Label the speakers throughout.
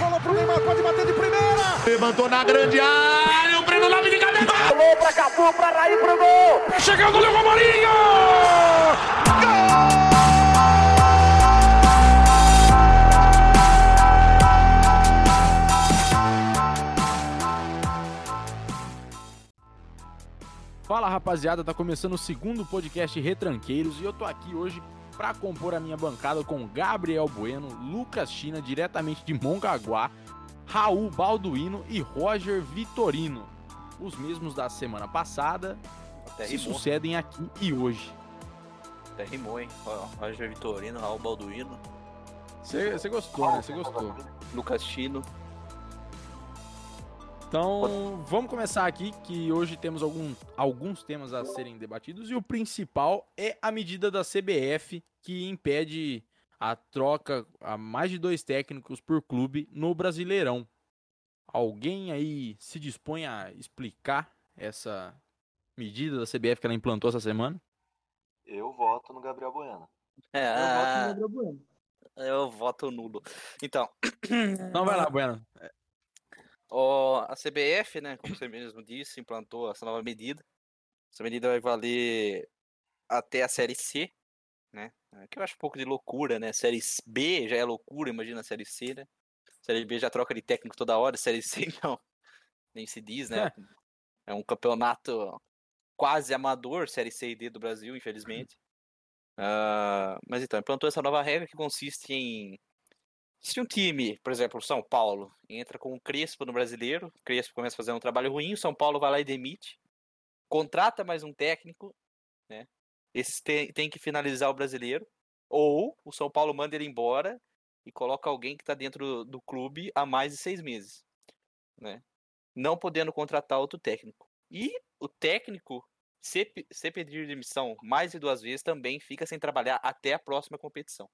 Speaker 1: rolou pro Neymar, pode bater de primeira.
Speaker 2: Levantou na grande área, o Breno Lopes de cabeça.
Speaker 3: Alô pra Cafu, pra Raí, pro gol.
Speaker 1: Chegando o Léo Marinho.
Speaker 4: Fala rapaziada, tá começando o segundo podcast Retranqueiros e eu tô aqui hoje para compor a minha bancada com Gabriel Bueno, Lucas China, diretamente de Mongaguá, Raul Balduino e Roger Vitorino. Os mesmos da semana passada
Speaker 5: Até
Speaker 4: se
Speaker 5: rimou.
Speaker 4: sucedem aqui e hoje.
Speaker 5: Até rimou, hein? Roger Vitorino, Raul Balduino,
Speaker 4: Você gostou, né? Você gostou.
Speaker 5: Lucas Chino.
Speaker 4: Então, vamos começar aqui, que hoje temos algum, alguns temas a serem debatidos, e o principal é a medida da CBF que impede a troca a mais de dois técnicos por clube no Brasileirão. Alguém aí se dispõe a explicar essa medida da CBF que ela implantou essa semana?
Speaker 6: Eu voto no Gabriel Bueno.
Speaker 5: É,
Speaker 7: Eu voto no Gabriel Bueno.
Speaker 5: eu voto nulo. Então,
Speaker 4: Então vai lá, Bueno.
Speaker 5: Ó, a CBF, né, como você mesmo disse, implantou essa nova medida. Essa medida vai valer até a Série C, né? é, Que eu acho um pouco de loucura, né? Série B já é loucura, imagina a Série C, né? Série B já troca de técnico toda hora, Série C não. Nem se diz, né? É um campeonato quase amador, Série C e D do Brasil, infelizmente. Ah, mas então, implantou essa nova regra que consiste em. Se um time, por exemplo, o São Paulo, entra com o Crespo no brasileiro, o Crespo começa a fazer um trabalho ruim, o São Paulo vai lá e demite, contrata mais um técnico, né? Esse tem, tem que finalizar o brasileiro, ou o São Paulo manda ele embora e coloca alguém que está dentro do, do clube há mais de seis meses, né? Não podendo contratar outro técnico. E o técnico, se, se pedir demissão mais de duas vezes, também fica sem trabalhar até a próxima competição.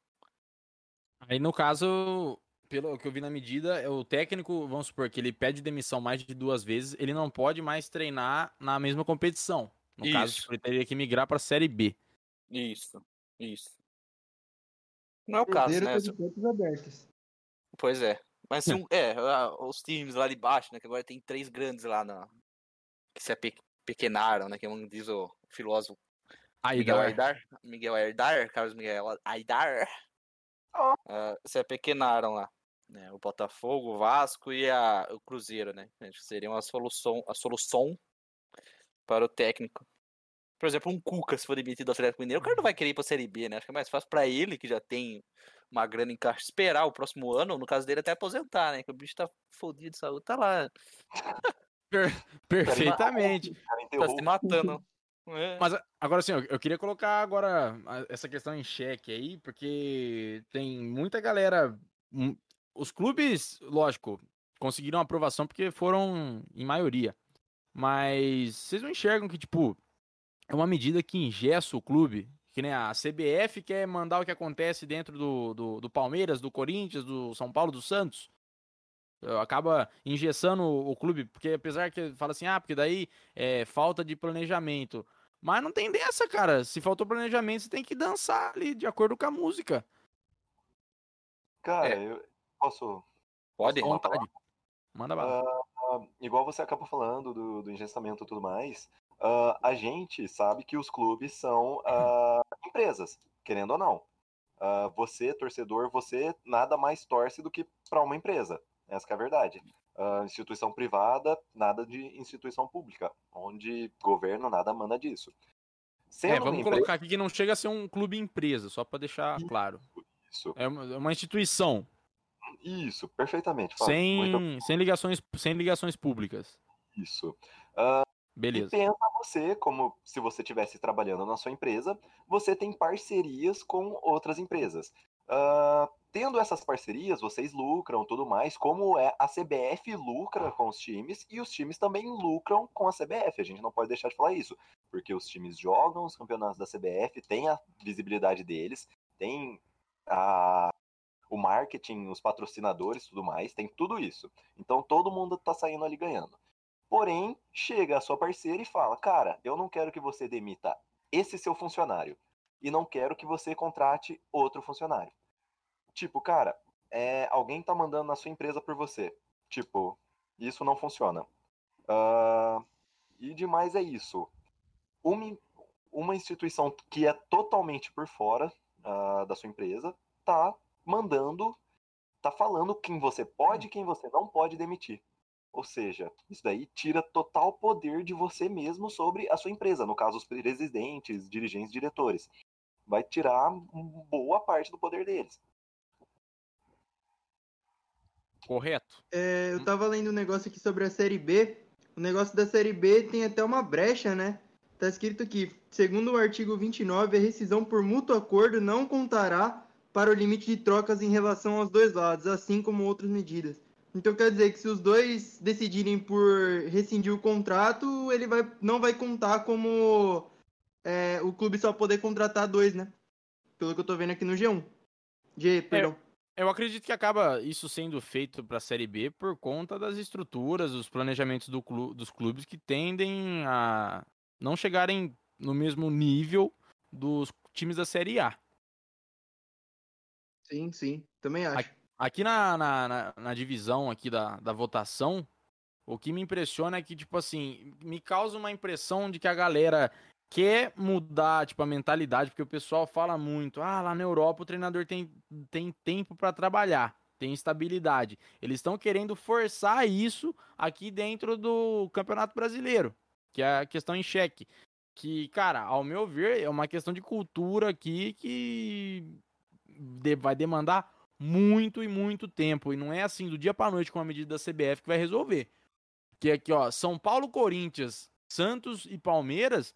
Speaker 4: Aí no caso, pelo que eu vi na medida, é o técnico, vamos supor que ele pede demissão mais de duas vezes, ele não pode mais treinar na mesma competição. No caso,
Speaker 5: Isso.
Speaker 4: tipo, ele teria que migrar para a Série B.
Speaker 5: Isso, isso. Não é o caso, né?
Speaker 7: tá portas abertas.
Speaker 5: Pois é. Mas se um, é, os times lá de baixo, né? Que agora tem três grandes lá na. Que se apequenaram, né? Que um diz o filósofo
Speaker 4: Aí
Speaker 5: Miguel. Aidar. Miguel Aidar, Carlos Miguel Aidar. Ah, se apequenaram lá. Né? O Botafogo, o Vasco e a, o Cruzeiro, né? Acho que seriam a solução, a solução para o técnico. Por exemplo, um Cuca, se for demitido do Atlético Mineiro, o cara não vai querer ir pra Série B, né? Acho que é mais fácil para ele, que já tem uma grana em caixa, esperar o próximo ano, no caso dele, até aposentar, né? Que o bicho tá fodido de saúde, tá lá,
Speaker 4: Perfeitamente.
Speaker 6: O cara
Speaker 5: tá se matando. É.
Speaker 4: Mas agora assim, eu, queria colocar agora essa questão em xeque aí, porque tem muita galera. hum, Os clubes, lógico, conseguiram aprovação porque foram em maioria. Mas vocês não enxergam que, tipo, é uma medida que engessa o clube? Que nem a CBF quer mandar o que acontece dentro do, do, do Palmeiras, do Corinthians, do São Paulo, do Santos. Acaba engessando o clube, porque apesar que fala assim, ah, porque daí é falta de planejamento. Mas não tem dessa, cara. Se faltou planejamento, você tem que dançar ali de acordo com a música.
Speaker 6: Cara,
Speaker 5: É.
Speaker 6: eu posso.
Speaker 5: Pode?
Speaker 6: posso falar?
Speaker 4: Vontade. Manda bala.
Speaker 6: Ah, igual você acaba falando do, do engessamento e tudo mais, ah, a gente sabe que os clubes são empresas, querendo ou não. Você, torcedor, você nada mais torce do que para uma empresa. Essa que é a verdade. Ah, instituição privada, nada de instituição pública, onde governo nada manda disso. Sendo
Speaker 4: É, vamos
Speaker 6: empresa,
Speaker 4: colocar aqui que não chega a ser um clube empresa, só pra deixar claro.
Speaker 6: isso,
Speaker 4: É uma, é uma instituição,
Speaker 6: isso, perfeitamente. fala,
Speaker 4: sem,
Speaker 6: muito
Speaker 4: sem, ligações, sem ligações públicas.
Speaker 6: isso. E
Speaker 4: Beleza.
Speaker 6: pensa você, como se você estivesse trabalhando na sua empresa, você tem parcerias com outras empresas. Ah, tendo essas parcerias, vocês lucram tudo mais, como é a CBF lucra com os times e os times também lucram com a CBF. A gente não pode deixar de falar isso, porque os times jogam os campeonatos da CBF, tem a visibilidade deles, tem a, o marketing, os patrocinadores, tudo mais, tem tudo isso. Então todo mundo tá saindo ali ganhando. Porém, chega a sua parceira e fala: Cara, eu não quero que você demita esse seu funcionário. E não quero que você contrate outro funcionário. Tipo, cara, é, alguém tá mandando na sua empresa por você. Tipo, isso não funciona. Uh, e demais é isso. Uma, uma instituição que é totalmente por fora uh, da sua empresa tá mandando, tá falando quem você pode e quem você não pode demitir. Ou seja, isso daí tira total poder de você mesmo sobre a sua empresa, no caso, os presidentes, dirigentes, diretores. Vai tirar boa parte do poder deles.
Speaker 4: Correto.
Speaker 7: É, eu tava lendo um negócio aqui sobre a Série B. O negócio da Série B tem até uma brecha, né? Tá escrito aqui, segundo o artigo 29, a rescisão por mútuo acordo não contará para o limite de trocas em relação aos dois lados, assim como outras medidas. Então quer dizer que se os dois decidirem por rescindir o contrato, ele vai, não vai contar como é, o clube só poder contratar dois, né? Pelo que eu tô vendo aqui no G1. G, perdão.
Speaker 4: É, eu acredito que acaba isso sendo feito para a Série B por conta das estruturas, dos planejamentos do clu dos clubes que tendem a não chegarem no mesmo nível dos times da Série A.
Speaker 7: Sim, sim, também acho.
Speaker 4: Aqui na, na, na, na, divisão aqui da, da votação, o que me impressiona é que, tipo assim, me causa uma impressão de que a galera quer mudar, tipo, a mentalidade, porque o pessoal fala muito, ah, lá na Europa o treinador tem, tem tempo para trabalhar, tem estabilidade. Eles estão querendo forçar isso aqui dentro do Campeonato Brasileiro, que é a questão em xeque. Que, cara, ao meu ver, é uma questão de cultura aqui que vai demandar muito e muito tempo. E não é assim do dia para noite com a medida da CBF que vai resolver. Que aqui, ó, São Paulo, Corinthians, Santos e Palmeiras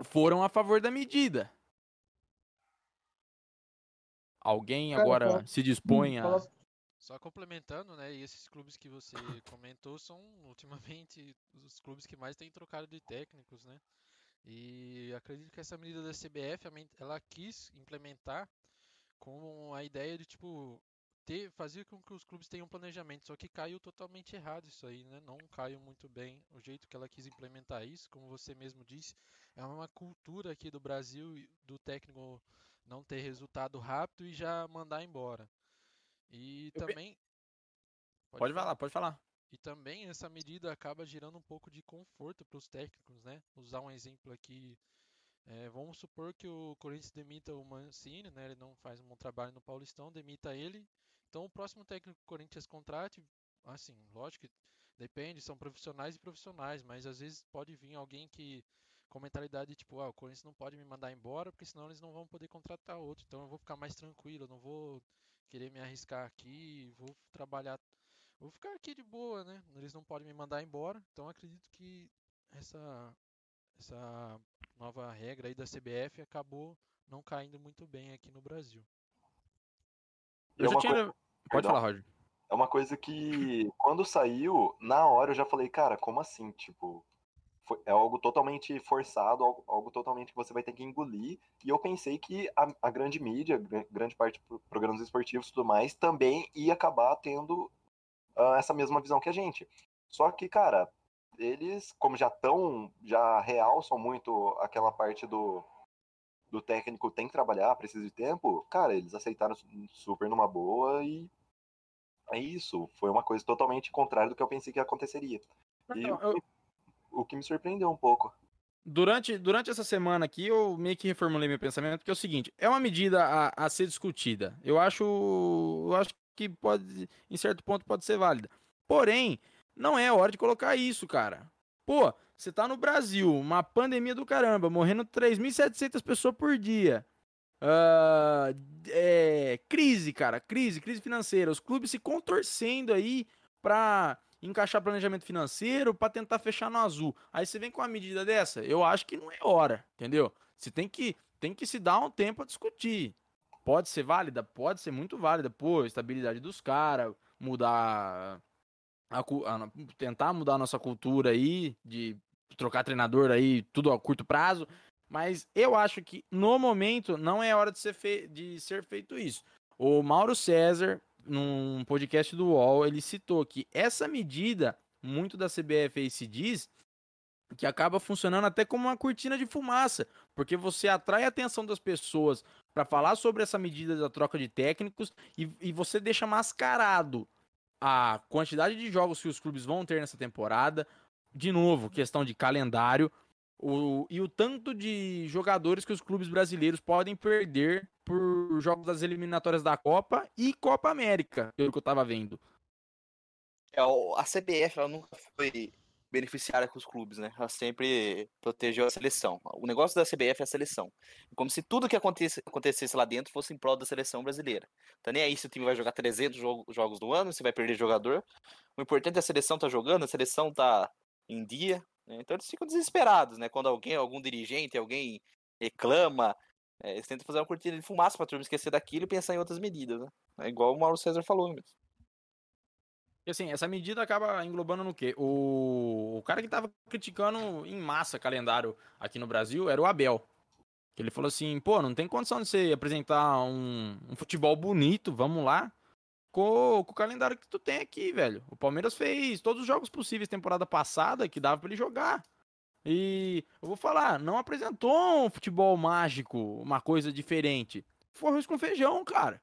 Speaker 4: foram a favor da medida. Alguém agora se dispõe a.
Speaker 8: Só complementando, né? E esses clubes que você comentou são ultimamente os clubes que mais têm trocado de técnicos, né? E acredito que essa medida da CBF ela quis implementar com a ideia de tipo ter fazer com que os clubes tenham planejamento, só que caiu totalmente errado isso aí, né? Não caiu muito bem o jeito que ela quis implementar isso, como você mesmo disse, é uma cultura aqui do Brasil do técnico não ter resultado rápido e já mandar embora. E Eu também
Speaker 4: Pode, pode falar, pode falar.
Speaker 8: E também essa medida acaba gerando um pouco de conforto para os técnicos, né? Usar um exemplo aqui é, vamos supor que o Corinthians demita o Mancini, né? Ele não faz um bom trabalho no Paulistão, demita ele. Então o próximo técnico que o Corinthians contrate, assim, lógico que depende, são profissionais e profissionais, mas às vezes pode vir alguém que com mentalidade tipo, ah, o Corinthians não pode me mandar embora, porque senão eles não vão poder contratar outro. Então eu vou ficar mais tranquilo, eu não vou querer me arriscar aqui, vou trabalhar, vou ficar aqui de boa, né? Eles não podem me mandar embora. Então acredito que essa essa nova regra aí da CBF acabou não caindo muito bem aqui no Brasil.
Speaker 4: Eu já tinha... Pode falar, Roger.
Speaker 6: É uma coisa que, quando saiu, na hora eu já falei, cara, como assim? Tipo, é algo totalmente forçado, algo, algo, totalmente que você vai ter que engolir. E eu pensei que a, a grande mídia, grande parte de programas esportivos e tudo mais, também ia acabar tendo uh, essa mesma visão que a gente. Só que, cara, eles, como já estão, já realçam muito aquela parte do, do técnico tem que trabalhar, precisa de tempo, cara, eles aceitaram super numa boa e isso. Foi uma coisa totalmente contrária do que eu pensei que aconteceria. E eu... o que me surpreendeu um pouco.
Speaker 4: Durante, durante essa semana aqui, eu meio que reformulei meu pensamento, que é o seguinte: é uma medida a, a ser discutida. Eu acho, eu acho que pode, em certo ponto, pode ser válida. Porém, não é hora de colocar isso, cara. Pô, você tá no Brasil, uma pandemia do caramba, morrendo 3.700 pessoas por dia. Uh, é, crise, cara, crise, crise financeira. Os clubes se contorcendo aí pra encaixar planejamento financeiro para tentar fechar no azul. Aí você vem com uma medida dessa, eu acho que não é hora, entendeu? Você tem que, tem que se dar um tempo a discutir. Pode ser válida? Pode ser muito válida. Pô, estabilidade dos caras, mudar a, a, tentar mudar a nossa cultura aí, de trocar treinador aí, tudo a curto prazo. Mas eu acho que no momento não é hora de ser, de ser feito isso. O Mauro César, num podcast do UOL, ele citou que essa medida, muito da CBF aí se diz, que acaba funcionando até como uma cortina de fumaça, porque você atrai a atenção das pessoas para falar sobre essa medida da troca de técnicos e, e você deixa mascarado a quantidade de jogos que os clubes vão ter nessa temporada. De novo, questão de calendário. O, e o tanto de jogadores que os clubes brasileiros podem perder por jogos das eliminatórias da Copa e Copa América, pelo que eu tava vendo.
Speaker 5: É, a CBF ela nunca foi beneficiária com os clubes, né? Ela sempre protegeu a seleção. O negócio da CBF é a seleção. Como se tudo que acontecesse, acontecesse lá dentro fosse em prol da seleção brasileira. Tá nem aí se o time vai jogar 300 jogos no ano, se vai perder jogador. O importante é a seleção tá jogando, a seleção tá em dia. Né? Então eles ficam desesperados, né? Quando alguém, algum dirigente, alguém reclama, é, eles tentam fazer uma cortina de fumaça pra turma esquecer daquilo e pensar em outras medidas, né? É igual o Mauro César falou mesmo.
Speaker 4: E assim, essa medida acaba englobando no quê? O, o cara que tava criticando em massa calendário aqui no Brasil era o Abel. Ele falou assim, pô, não tem condição de você apresentar um, um futebol bonito, vamos lá, com, com, o calendário que tu tem aqui, velho. O Palmeiras fez todos os jogos possíveis temporada passada que dava para ele jogar. E eu vou falar, não apresentou um futebol mágico, uma coisa diferente. Foi arroz com feijão, cara.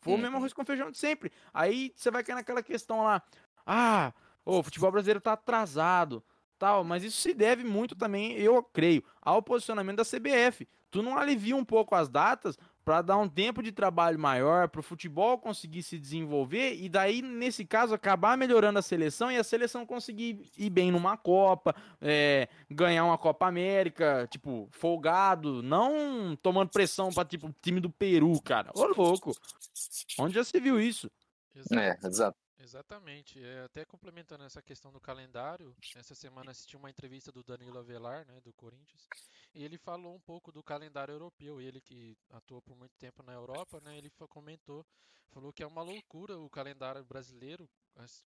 Speaker 4: Foi o mesmo uhum. arroz com feijão de sempre. Aí você vai cair naquela questão lá. Ah, o futebol brasileiro tá atrasado, tal. Mas isso se deve muito também, eu creio, ao posicionamento da CBF. Tu não alivia um pouco as datas para dar um tempo de trabalho maior para o futebol conseguir se desenvolver e daí nesse caso acabar melhorando a seleção e a seleção conseguir ir bem numa Copa, é, ganhar uma Copa América, tipo folgado, não tomando pressão para tipo time do Peru, cara. Ô louco, onde já se viu isso?
Speaker 5: É, exato.
Speaker 8: Exatamente. É, até complementando essa questão do calendário, essa semana assisti uma entrevista do Danilo Avelar, né, do Corinthians, ele falou um pouco do calendário europeu. Ele que atuou por muito tempo na Europa, né, ele comentou, falou que é uma loucura o calendário brasileiro,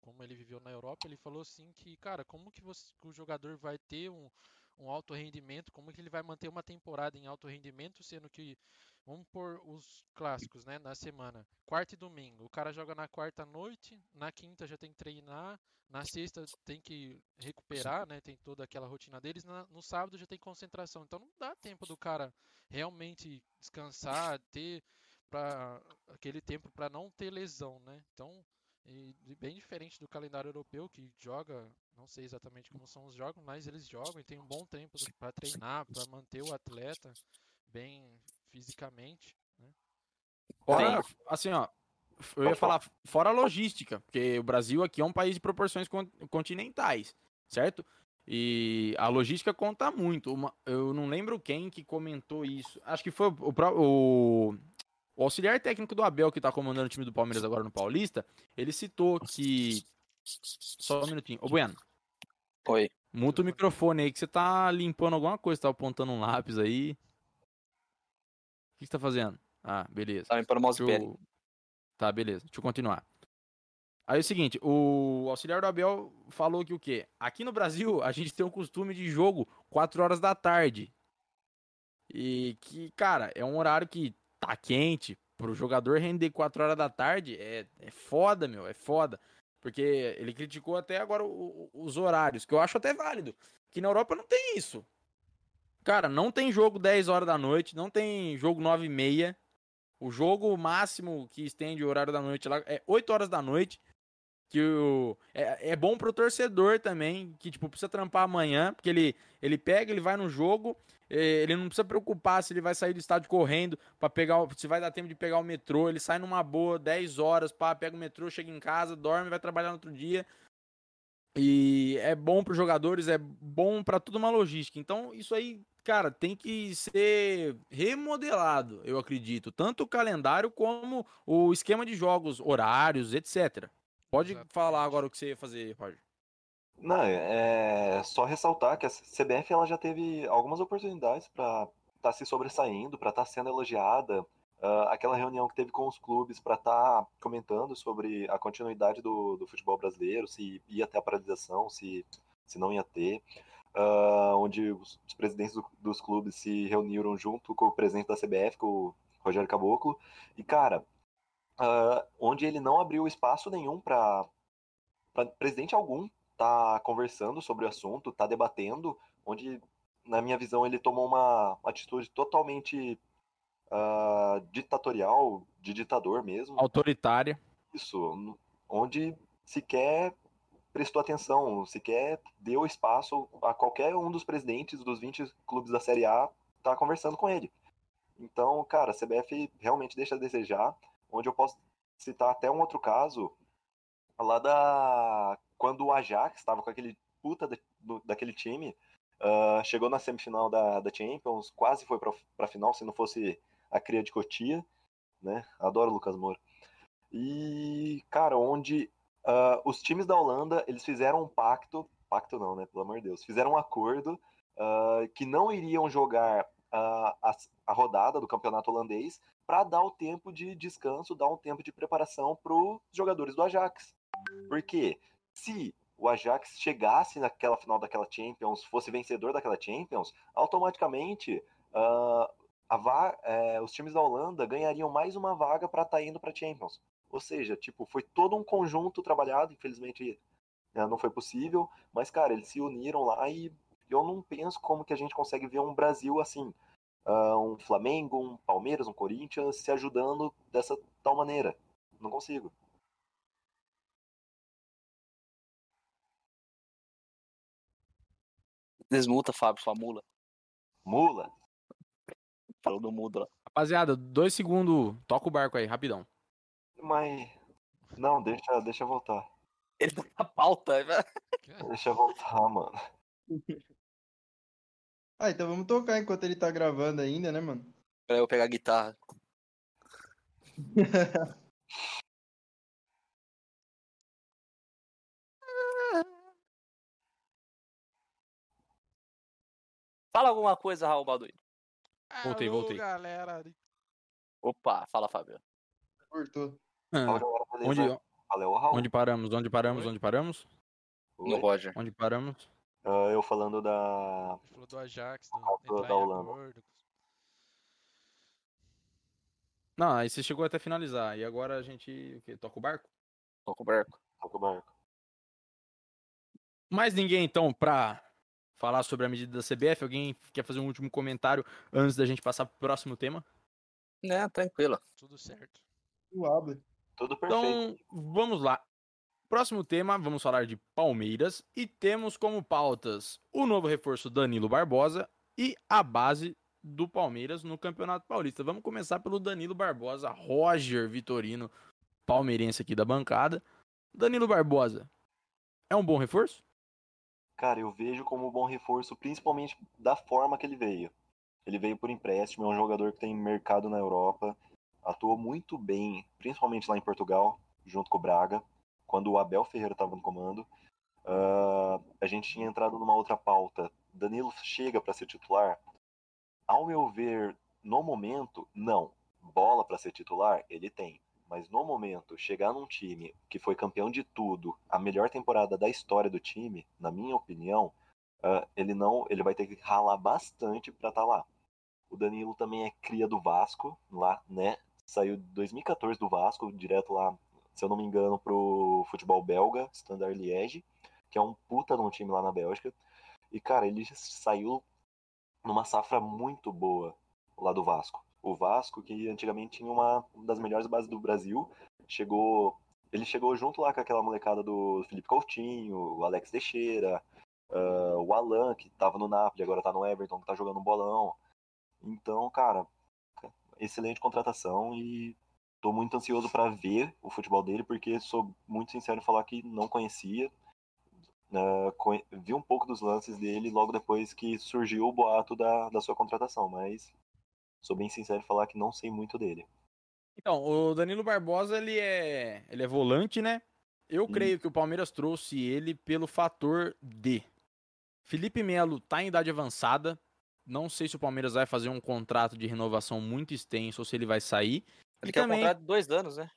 Speaker 8: como ele viveu na Europa. Ele falou assim que, cara, como que, você, o jogador vai ter um, um alto rendimento, como que ele vai manter uma temporada em alto rendimento, sendo que Vamos por os clássicos, né? Na semana. Quarta e domingo. O cara joga na quarta noite, na quinta já tem que treinar, na sexta tem que recuperar, né? Tem toda aquela rotina deles. Na, no sábado já tem concentração. Então não dá tempo do cara realmente descansar, ter para aquele tempo para não ter lesão, né? Então, e, bem diferente do calendário europeu que joga, não sei exatamente como são os jogos, mas eles jogam e tem um bom tempo para treinar, para manter o atleta bem fisicamente. Né?
Speaker 4: Fora, assim, ó, eu ia falar, fora a logística, porque o Brasil aqui é um país de proporções continentais, certo? E a logística conta muito. Uma, eu não lembro quem que comentou isso. Acho que foi o, o, o auxiliar técnico do Abel, que tá comandando o time do Palmeiras agora no Paulista. Ele citou que. Só um minutinho. Ô, Bueno.
Speaker 5: Oi.
Speaker 4: Muta o microfone aí, que você tá limpando alguma coisa, tá apontando um lápis aí. O que você tá fazendo? Ah, beleza.
Speaker 5: Tá limpando o mousepad.
Speaker 4: Eu... Tá, beleza. Deixa eu continuar. Aí é o seguinte, o auxiliar do Abel falou que o quê? Aqui no Brasil, a gente tem o costume de jogo 4 horas da tarde. E que, cara, é um horário que tá quente. Pro jogador render 4 horas da tarde é, é foda, meu, é foda. Porque ele criticou até agora o, o, os horários, que eu acho até válido. Que na Europa não tem isso. Cara, não tem jogo 10 horas da noite, não tem jogo 9 e meia. O jogo máximo que estende o horário da noite lá é 8 horas da noite. Que o, é, é bom pro torcedor também, que tipo, precisa trampar amanhã, porque ele, ele pega, ele vai no jogo, ele não precisa preocupar se ele vai sair do estádio correndo para pegar, se vai dar tempo de pegar o metrô, ele sai numa boa, 10 horas, pá, pega o metrô, chega em casa, dorme, vai trabalhar no outro dia. E é bom para os jogadores, é bom para toda uma logística. Então, isso aí cara, tem que ser remodelado, eu acredito. Tanto o calendário como o esquema de jogos, horários, etc. Pode Exatamente. falar agora o que você ia fazer, Roger.
Speaker 6: Não, é só ressaltar que a CBF ela já teve algumas oportunidades para estar tá se sobressaindo, para estar tá sendo elogiada. Uh, aquela reunião que teve com os clubes para estar tá comentando sobre a continuidade do, do futebol brasileiro, se ia ter a paralisação, se, se não ia ter uh, onde os, os presidentes do, dos clubes se reuniram junto com o presidente da CBF, com o Rogério Caboclo, e cara, uh, onde ele não abriu espaço nenhum para presidente algum tá conversando sobre o assunto, tá debatendo, onde, na minha visão, ele tomou uma atitude totalmente uh, ditatorial, de ditador mesmo.
Speaker 4: Autoritária.
Speaker 6: Isso, onde sequer prestou atenção, sequer deu espaço a qualquer um dos presidentes dos 20 clubes da Série A tá conversando com ele. Então, cara, a CBF realmente deixa a desejar, onde eu posso citar até um outro caso, lá da quando o Ajax estava com aquele puta de, do, daquele time, uh, chegou na semifinal da, da Champions, quase foi para a final, se não fosse a cria de Cotia, né? Adoro o Lucas Moura. E, cara, onde uh, os times da Holanda, eles fizeram um pacto, pacto não, né, pelo amor de Deus, fizeram um acordo uh, que não iriam jogar a, a rodada do campeonato holandês para dar o tempo de descanso, dar um tempo de preparação para os jogadores do Ajax. Porque se o Ajax chegasse naquela final daquela Champions, fosse vencedor daquela Champions, automaticamente uh, é, os times da Holanda ganhariam mais uma vaga para estar tá indo para Champions. Ou seja, tipo, foi todo um conjunto trabalhado, infelizmente né, não foi possível, mas cara, eles se uniram lá e eu não penso como que a gente consegue ver um Brasil assim, uh, um Flamengo, um Palmeiras, um Corinthians se ajudando dessa tal maneira. Não consigo.
Speaker 5: Desmuta, Fábio, sua mula.
Speaker 6: Mula?
Speaker 5: Falou do mudo lá.
Speaker 4: Rapaziada, dois segundos, toca o barco aí, rapidão.
Speaker 6: Mas. Não, deixa, deixa eu voltar.
Speaker 5: Ele tá na pauta, velho.
Speaker 6: Deixa eu voltar, mano.
Speaker 7: Ah, então vamos tocar enquanto ele tá gravando ainda, né, mano?
Speaker 5: Pra eu pegar a guitarra. Fala alguma coisa, Raul Balduino.
Speaker 4: Voltei,
Speaker 8: Alô,
Speaker 4: voltei.
Speaker 8: galera.
Speaker 5: Opa, fala, Fábio.
Speaker 7: Cortou.
Speaker 4: Ah, onde,
Speaker 6: Valeu, Raul.
Speaker 4: onde paramos? Onde paramos?
Speaker 8: Oi?
Speaker 4: Onde paramos?
Speaker 6: Oi.
Speaker 5: No Roger.
Speaker 4: Onde paramos?
Speaker 6: Ah, eu falando da.
Speaker 8: Ele falou do Ajax, do,
Speaker 6: da Holanda.
Speaker 8: acordo.
Speaker 4: Não, aí você chegou até finalizar. E agora a gente o quê? toca o barco?
Speaker 5: Com o barco.
Speaker 6: Toca o barco.
Speaker 4: Mais ninguém, então, pra falar sobre a medida da CBF? Alguém quer fazer um último comentário antes da gente passar pro próximo tema?
Speaker 5: Né, tranquilo.
Speaker 8: Tudo certo.
Speaker 7: Suave.
Speaker 6: Tudo perfeito.
Speaker 4: Então, vamos lá. Próximo tema, vamos falar de Palmeiras e temos como pautas o novo reforço Danilo Barbosa e a base do Palmeiras no Campeonato Paulista. Vamos começar pelo Danilo Barbosa, Roger Vitorino, palmeirense aqui da bancada. Danilo Barbosa é um bom reforço?
Speaker 6: Cara, eu vejo como um bom reforço, principalmente da forma que ele veio. Ele veio por empréstimo, é um jogador que tem mercado na Europa, atuou muito bem, principalmente lá em Portugal, junto com o Braga, quando o Abel Ferreira estava no comando. Ah, a gente tinha entrado numa outra pauta. Danilo chega para ser titular? Ao meu ver, no momento, não. Bola para ser titular, ele tem. Mas no momento, chegar num time que foi campeão de tudo, a melhor temporada da história do time, na minha opinião, ah, ele não, ele vai ter que ralar bastante para estar lá. O Danilo também é cria do Vasco, lá, né? Saiu em 2014 do Vasco, direto lá, se eu não me engano, pro futebol belga, Standard Liège, que é um puta num time lá na Bélgica. E, cara, ele saiu numa safra muito boa lá do Vasco. O Vasco, que antigamente tinha uma das melhores bases do Brasil, chegou. Ele chegou junto lá com aquela molecada do Felipe Coutinho, o Alex Teixeira, ah, o Alan, que tava no Napoli, agora tá no Everton, que tá jogando um bolão. Então, cara, excelente contratação e tô muito ansioso para ver o futebol dele, porque sou muito sincero em falar que não conhecia. Conhe- vi um pouco dos lances dele logo depois que surgiu o boato da, da sua contratação, mas sou bem sincero em falar que não sei muito dele.
Speaker 4: Então, o Danilo Barbosa, ele é, ele é volante, né? Eu
Speaker 6: Hum.
Speaker 4: creio que o Palmeiras trouxe ele pelo fator de Felipe Melo tá em idade avançada. Não sei se o Palmeiras vai fazer um contrato de renovação muito extenso ou se ele vai sair.
Speaker 5: Ele
Speaker 4: E
Speaker 5: quer um
Speaker 4: também-
Speaker 5: contrato de dois anos, né?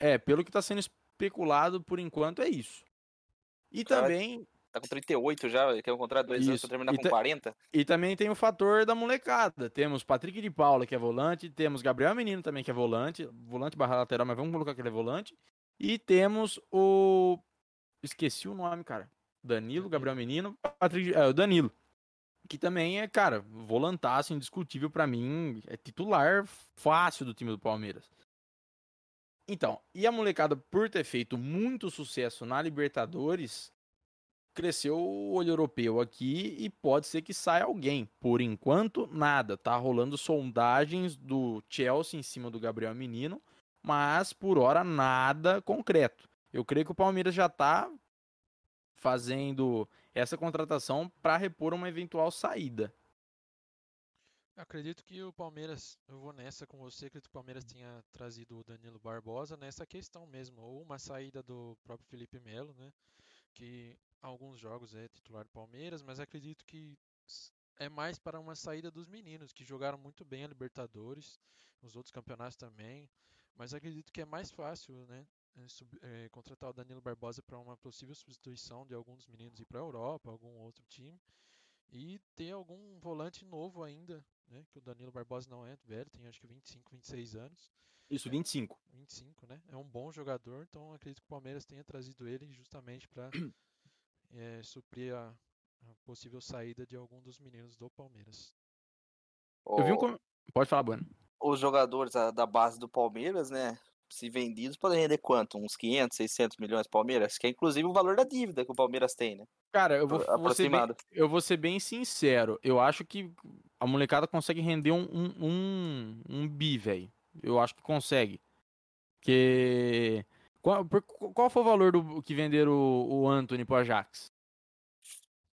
Speaker 4: É, pelo que tá sendo especulado por enquanto é isso. E
Speaker 5: Cara,
Speaker 4: também
Speaker 5: Tá com 38 já, quer contrato de dois anos
Speaker 4: Isso.
Speaker 5: pra terminar
Speaker 4: E
Speaker 5: com
Speaker 4: ta-
Speaker 5: 40.
Speaker 4: E também tem o fator da molecada. Temos Patrick de Paula, que é volante. Temos Gabriel Menino também, que é volante. Volante barra lateral, mas vamos colocar que ele é volante. E temos o. Esqueci o nome, cara. Danilo, Gabriel Menino, Patrick, é, o Danilo. Que também é, cara, volantaço indiscutível pra mim, é titular fácil do time do Palmeiras. Então, e a molecada, por ter feito muito sucesso na Libertadores, cresceu o olho europeu aqui e pode ser que saia alguém. Por enquanto, nada. Tá rolando sondagens do Chelsea em cima do Gabriel Menino, mas por hora nada concreto. Eu creio que o Palmeiras já tá fazendo essa contratação para repor uma eventual saída.
Speaker 8: Acredito que o Palmeiras, eu vou nessa com você, acredito que o Palmeiras tenha trazido o Danilo Barbosa nessa questão mesmo, ou uma saída do próprio Felipe Melo, né? Que alguns jogos é titular do Palmeiras, mas acredito que é mais para uma saída dos meninos, que jogaram muito bem a Libertadores, os outros campeonatos também, mas acredito que é mais fácil, né? É, contratar o Danilo Barbosa para uma possível substituição de alguns meninos ir para a Europa, algum outro time, e ter algum volante novo ainda, né? Que o Danilo Barbosa não é velho, tem acho que 25, 26 anos.
Speaker 4: Isso, 25.
Speaker 8: 25, né? É um bom jogador, então acredito que o Palmeiras tenha trazido ele justamente para é, suprir a, a, possível saída de algum dos meninos do Palmeiras.
Speaker 4: Eu vi um. Pode falar, Bueno.
Speaker 5: Os jogadores da base do Palmeiras, né? Se vendidos, podem render quanto? Uns 500, 600 milhões Palmeiras? Que é inclusive o valor da dívida que o Palmeiras tem, né?
Speaker 4: Cara, eu vou, vou ser bem, eu vou ser bem sincero. Eu acho que a molecada consegue render um, um, um, um bi, velho. Eu acho que consegue. Porque. Qual, qual foi o valor do que venderam o, o Anthony pro Ajax?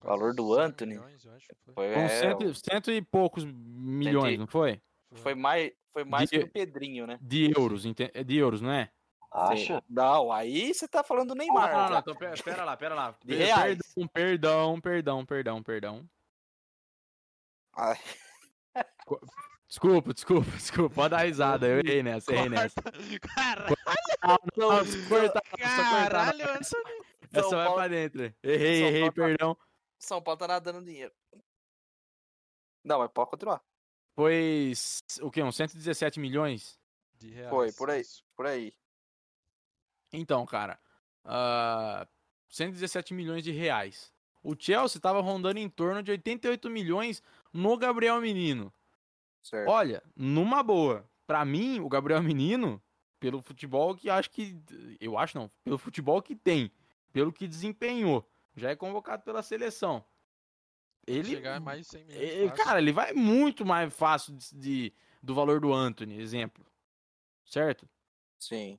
Speaker 5: O valor do Anthony?
Speaker 8: Milhões,
Speaker 4: foi. Foi, é, cento, cento, e poucos milhões, cento, não foi?
Speaker 5: Foi mais, foi mais de, que o Pedrinho, né?
Speaker 4: De euros, de euros, não é?
Speaker 5: Acha? Não, aí você tá falando do Neymar.
Speaker 4: Não, não, não, então, pera, pera lá, pera lá. De reais. Perdão, perdão, perdão, perdão.
Speaker 5: Ai.
Speaker 4: Desculpa, desculpa, desculpa. Pode dar risada. Eu errei nessa, errei nessa.
Speaker 8: Caralho!
Speaker 4: Não, não, se cortar, Caralho, Anthony. Essa vai Paulo... pra dentro. Errei, São errei, Paulo tá perdão.
Speaker 5: Tá... São Paulo tá nadando dinheiro. Não, mas pode continuar.
Speaker 4: Foi o quê? Uns 117 milhões?
Speaker 8: De reais.
Speaker 5: Foi, por aí, por aí.
Speaker 4: Então, cara, uh, 117 milhões de reais. O Chelsea estava rondando em torno de 88 milhões no Gabriel Menino.
Speaker 5: Certo.
Speaker 4: Olha, numa boa. Para mim, o Gabriel Menino, pelo futebol que acho que. Eu acho não. Pelo futebol que tem, pelo que desempenhou, já é convocado pela seleção. Ele.
Speaker 8: Chegar mais de 100 milhões.
Speaker 4: Ele, cara, ele vai muito mais fácil de, de, do valor do Anthony, exemplo. Certo?
Speaker 5: Sim.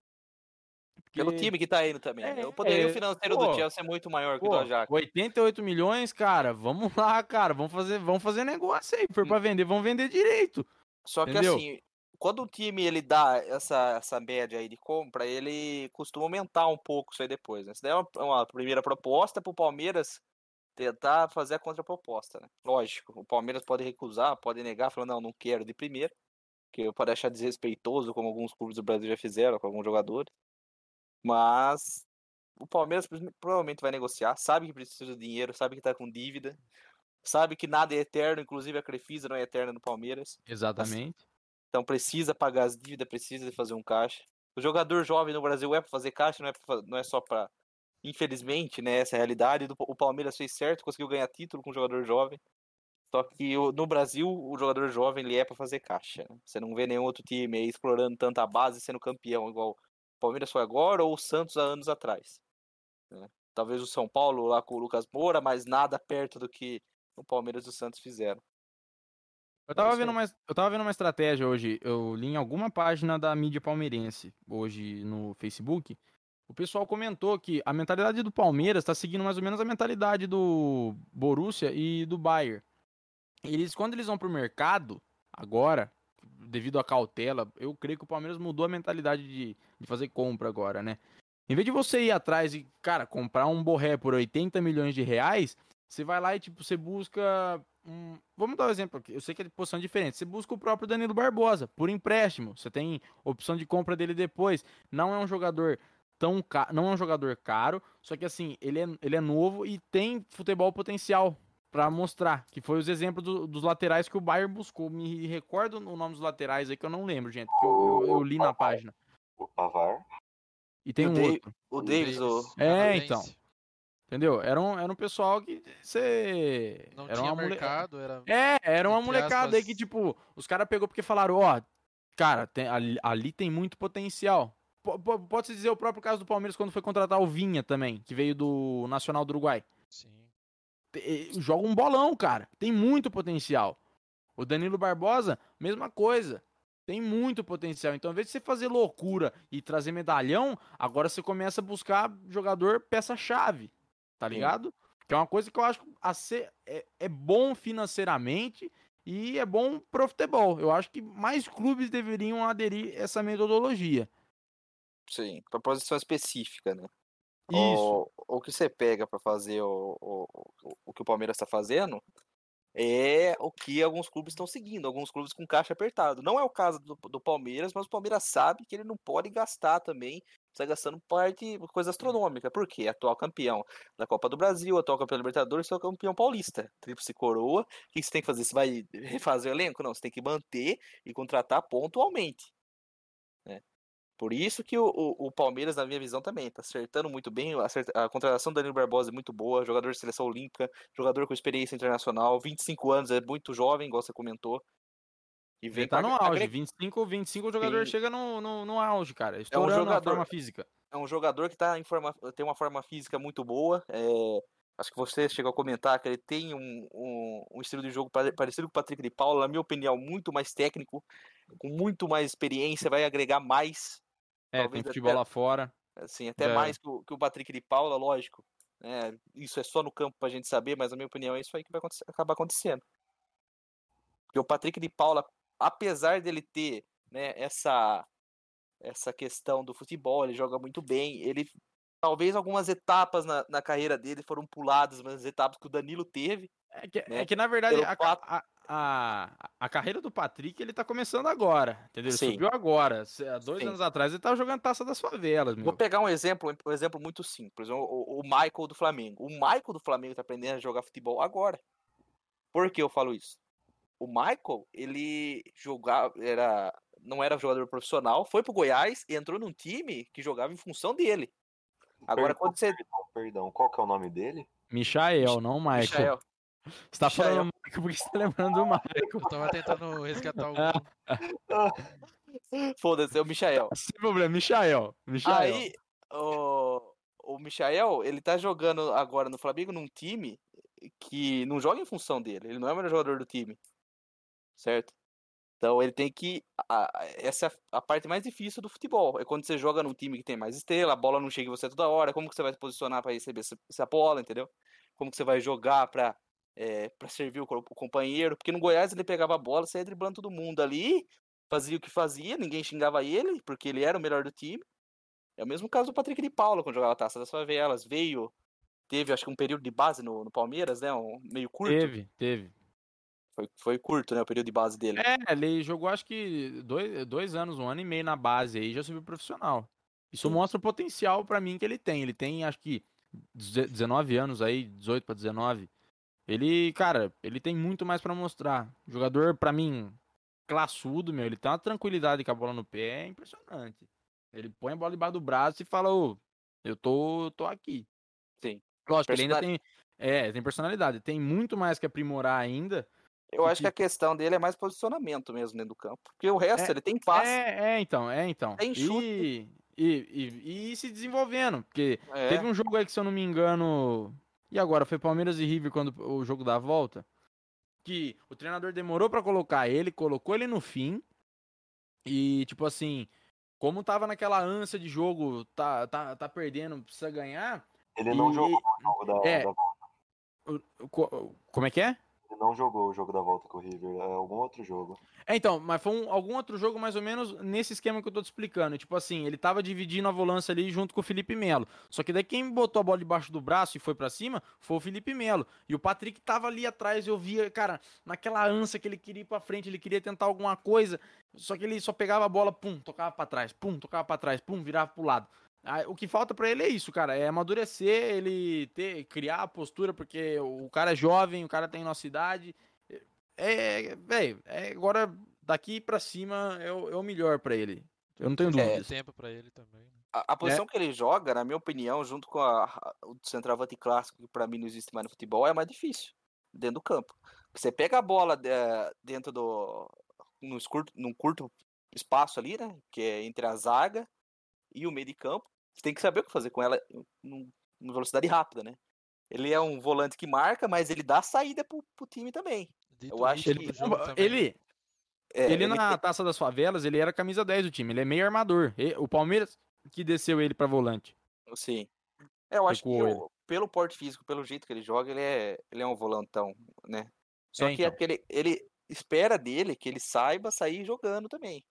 Speaker 5: Pelo time que tá indo também. É, o poderio é, financeiro pô, do Chelsea é muito maior pô, que o do Ajax.
Speaker 4: 88 milhões, cara, vamos lá, cara, vamos fazer, vamos fazer negócio aí. For pra vender, vamos vender direito.
Speaker 5: Só entendeu? que assim, quando o time ele dá essa, essa média aí de compra, ele costuma aumentar um pouco isso aí depois. Né? Isso daí é uma, uma primeira proposta pro Palmeiras tentar fazer a contraproposta, né? Lógico, o Palmeiras pode recusar, pode negar, falando, não, não quero de primeira, que pode achar desrespeitoso, como alguns clubes do Brasil já fizeram com alguns jogadores. Mas o Palmeiras provavelmente vai negociar, sabe que precisa de dinheiro, sabe que tá com dívida, sabe que nada é eterno, inclusive a Crefisa não é eterna no Palmeiras.
Speaker 4: Exatamente.
Speaker 5: Então precisa pagar as dívidas, precisa fazer um caixa. O jogador jovem no Brasil é para fazer caixa, não é, pra, não é só para infelizmente, né, essa é a realidade. O Palmeiras fez certo, conseguiu ganhar título com o jogador jovem. Só que no Brasil, o jogador jovem ele é para fazer caixa. Né? Você não vê nenhum outro time aí explorando tanta base sendo campeão, igual Palmeiras foi agora ou o Santos há anos atrás. Né? Talvez o São Paulo lá com o Lucas Moura, mas nada perto do que o Palmeiras e o Santos fizeram.
Speaker 4: Eu tava, vendo uma, eu tava vendo uma estratégia hoje, eu li em alguma página da mídia palmeirense, hoje no Facebook. O pessoal comentou que a mentalidade do Palmeiras está seguindo mais ou menos a mentalidade do Borussia e do Bayern. Eles, quando eles vão pro mercado, agora, devido à cautela, eu creio que o Palmeiras mudou a mentalidade de, de fazer compra agora, né? Em vez de você ir atrás e, cara, comprar um borré por 80 milhões de reais, você vai lá e, tipo, você busca. Um... Vamos dar um exemplo aqui. Eu sei que é de posição diferente. Você busca o próprio Danilo Barbosa, por empréstimo. Você tem opção de compra dele depois. Não é um jogador tão caro. Não é um jogador caro. Só que assim, ele é, ele é novo e tem futebol potencial para mostrar, que foi os exemplos do, dos laterais que o Bayern buscou. Me recordo o nome dos laterais aí que eu não lembro, gente, que eu, eu, eu li na página.
Speaker 6: O Pavar.
Speaker 4: E tem o um outro.
Speaker 5: O Davis, o...
Speaker 4: É, então. Entendeu? Era um, era um pessoal que você.
Speaker 8: Não
Speaker 4: era
Speaker 8: tinha
Speaker 4: uma mole-
Speaker 8: mercado, era.
Speaker 4: É, era uma molecada aí que,
Speaker 8: aspas-
Speaker 4: tipo, os caras pegou porque falaram, ó, cara, tem- ali, ali tem muito potencial. Po- po- Pode-se dizer o próprio caso do Palmeiras quando foi contratar o Vinha também, que veio do Nacional do Uruguai.
Speaker 8: Sim.
Speaker 4: Eh, Joga um bolão, cara. Tem muito potencial. O Danilo Barbosa, mesma coisa. Tem muito potencial. Então, ao invés de você fazer loucura e trazer medalhão, agora você começa a buscar jogador peça-chave. Tá ligado? Que é uma coisa que eu acho a ser, é, é bom financeiramente e é bom pro futebol. Eu acho que mais clubes deveriam aderir a essa metodologia.
Speaker 5: Sim, pra posição específica, né?
Speaker 4: Isso.
Speaker 5: O, o que você pega pra fazer o, o, o- que o Palmeiras tá fazendo é o que alguns clubes estão seguindo, alguns clubes com caixa apertado. Não é o caso do, do Palmeiras, mas o Palmeiras sabe que ele não pode gastar também, está gastando parte, coisa astronômica. Por quê? Atual campeão da Copa do Brasil, atual campeão da Libertadores, atual campeão paulista. Tríplice coroa. O que você tem que fazer? Você vai refazer o elenco? Não, você tem que manter e contratar pontualmente. Por isso que o, o, o Palmeiras, na minha visão, também tá acertando muito bem. acerta- a contratação do Danilo Barbosa é muito boa, jogador de seleção olímpica, jogador com experiência internacional, 25 anos, é muito jovem, igual você comentou. E
Speaker 4: Ele
Speaker 5: vem
Speaker 4: tá
Speaker 5: pra
Speaker 4: no
Speaker 5: agre-
Speaker 4: auge. 25, 25 o jogador
Speaker 5: Sim.
Speaker 4: chega no, no, no auge, cara. Estourando a
Speaker 5: jogador-
Speaker 4: forma física.
Speaker 5: é um jogador que tá em forma, tem uma forma física muito boa. é, acho que você chegou a comentar que ele tem um, um, um estilo de jogo pare- parecido com o Patrick de Paula, na minha opinião, muito mais técnico, com muito mais experiência, vai agregar mais,
Speaker 4: É, tem futebol
Speaker 5: até-
Speaker 4: lá fora.
Speaker 5: assim, até
Speaker 4: É.
Speaker 5: mais que o, que o Patrick de Paula, lógico. né, isso é só no campo pra gente saber, mas na minha opinião é isso aí que vai acontecer- acabar acontecendo. Porque o Patrick de Paula, apesar dele ter né, essa, essa questão do futebol, ele joga muito bem, ele talvez algumas etapas na, na carreira dele foram puladas, mas as etapas que o Danilo teve,
Speaker 4: É que,
Speaker 5: né,
Speaker 4: é que na verdade, a, a, a carreira do Patrick, ele tá começando agora, entendeu? Ele
Speaker 5: Sim.
Speaker 4: subiu agora. Há dois
Speaker 5: Sim.
Speaker 4: anos atrás ele tava jogando Taça das Favelas, meu.
Speaker 5: Vou pegar um exemplo, um exemplo muito simples. O, o, o Michael do Flamengo. O Michael do Flamengo tá aprendendo a jogar futebol agora. Por que eu falo isso? O Michael, ele jogava, era, não era jogador profissional, foi pro Goiás e entrou num time que jogava em função dele. Agora,
Speaker 6: Perdão,
Speaker 5: quando você.
Speaker 6: Perdão, perdão, qual que é o nome dele?
Speaker 4: Michael, não Michael.
Speaker 5: Michael,
Speaker 4: Você tá
Speaker 5: Michael.
Speaker 4: falando Michael porque você tá lembrando do Michael.
Speaker 8: Eu tava tentando resgatar o.
Speaker 5: foda-se, é o Michael.
Speaker 4: Sem problema, Michael. Michael.
Speaker 5: Aí, o, o Michael, ele tá jogando agora no Flamengo num time que não joga em função dele. Ele não é o melhor jogador do time. Certo? Então ele tem que. a- essa é a parte mais difícil do futebol. É quando você joga num time que tem mais estrela, a bola não chega em você toda hora. Como que você vai se posicionar para receber essa, essa bola, entendeu? Como que você vai jogar pra, é, pra servir o, o companheiro. Porque no Goiás ele pegava a bola, saía driblando todo mundo ali, fazia o que fazia, ninguém xingava ele, porque ele era o melhor do time. É o mesmo caso do Patrick de Paula, quando jogava a Taça das Favelas. Veio, teve acho que um período de base no, no Palmeiras, né? Um meio curto.
Speaker 4: Teve, teve.
Speaker 5: Foi, foi curto, né? O período de base dele.
Speaker 4: É, ele jogou acho que dois, dois anos, um ano e meio na base aí, já subiu profissional. Isso
Speaker 5: Sim.
Speaker 4: mostra o potencial pra mim que ele tem. Ele tem, acho que, deze- 19 anos aí, 18 pra 19. Ele, cara, ele tem muito mais pra mostrar. Jogador, pra mim, classudo, meu. Ele tem uma tranquilidade com a bola no pé, é impressionante. Ele põe a bola debaixo do braço e fala, ô, eu tô, tô aqui.
Speaker 5: Sim.
Speaker 4: Lógico, ele ainda tem. É, tem personalidade. Tem muito mais que aprimorar ainda.
Speaker 5: Eu acho que
Speaker 4: que-
Speaker 5: a questão dele é mais posicionamento mesmo dentro do campo. Porque o resto,
Speaker 4: É,
Speaker 5: ele tem passe.
Speaker 4: É, é, então, é, então.
Speaker 5: Tem chute.
Speaker 4: E, e, e, e se desenvolvendo. Porque
Speaker 5: É,
Speaker 4: teve um jogo aí que, se eu não me engano. E agora? Foi Palmeiras e River quando o jogo da volta. Que o treinador demorou pra colocar ele, colocou ele no fim. E, tipo assim, como tava naquela ânsia de jogo, tá, tá, tá perdendo, precisa ganhar.
Speaker 6: Ele não
Speaker 4: E-
Speaker 6: jogou o jogo da,
Speaker 4: é.
Speaker 6: da
Speaker 4: Como é que é?
Speaker 6: Não jogou o jogo da volta com o River. É algum outro jogo.
Speaker 4: É, então, mas foi um- algum outro jogo mais ou menos nesse esquema que eu tô te explicando. Tipo assim, ele tava dividindo a volância ali junto com o Felipe Melo. Só que daí quem botou a bola debaixo do braço e foi pra cima foi o Felipe Melo. E o Patrick tava ali atrás, eu via, cara, naquela ânsia que ele queria ir pra frente, ele queria tentar alguma coisa. Só que ele só pegava a bola, pum, tocava pra trás, pum, tocava pra trás, pum, virava pro lado. O que falta pra ele é isso, cara, é amadurecer, ele ter, criar a postura, porque o cara é jovem, o cara tem nossa idade. É, velho, é, agora daqui pra cima é o, é o melhor pra ele. Eu não tenho
Speaker 5: É.
Speaker 8: Tem
Speaker 4: dúvidas.
Speaker 8: tempo pra ele também. né?
Speaker 5: A, a posição que ele joga, na minha opinião, junto com a, a- o centroavante clássico, que pra mim não existe mais no futebol, é mais difícil dentro do campo. Você pega a bola de- dentro do. Num curto, num curto espaço ali, né? Que é entre a zaga e o meio de campo. Você tem que saber o que fazer com ela em velocidade rápida, né? Ele é um volante que marca, mas ele dá saída pro, pro time também.
Speaker 8: Dito
Speaker 5: Eu acho
Speaker 8: ritmo
Speaker 5: que-?
Speaker 4: Ele,
Speaker 5: É,
Speaker 4: ele
Speaker 5: ele
Speaker 4: na
Speaker 5: tem-
Speaker 4: taça das favelas, ele era camisa 10 do time. Ele é meio armador. E- O Palmeiras que desceu ele pra volante.
Speaker 5: Sim. É, eu acho que
Speaker 4: Recuou ele.
Speaker 5: o- pelo porte físico, pelo jeito que ele joga, ele é, ele é um volantão, né? Só
Speaker 4: É,
Speaker 5: que
Speaker 4: então.
Speaker 5: aquele, ele espera dele que ele saiba sair jogando também.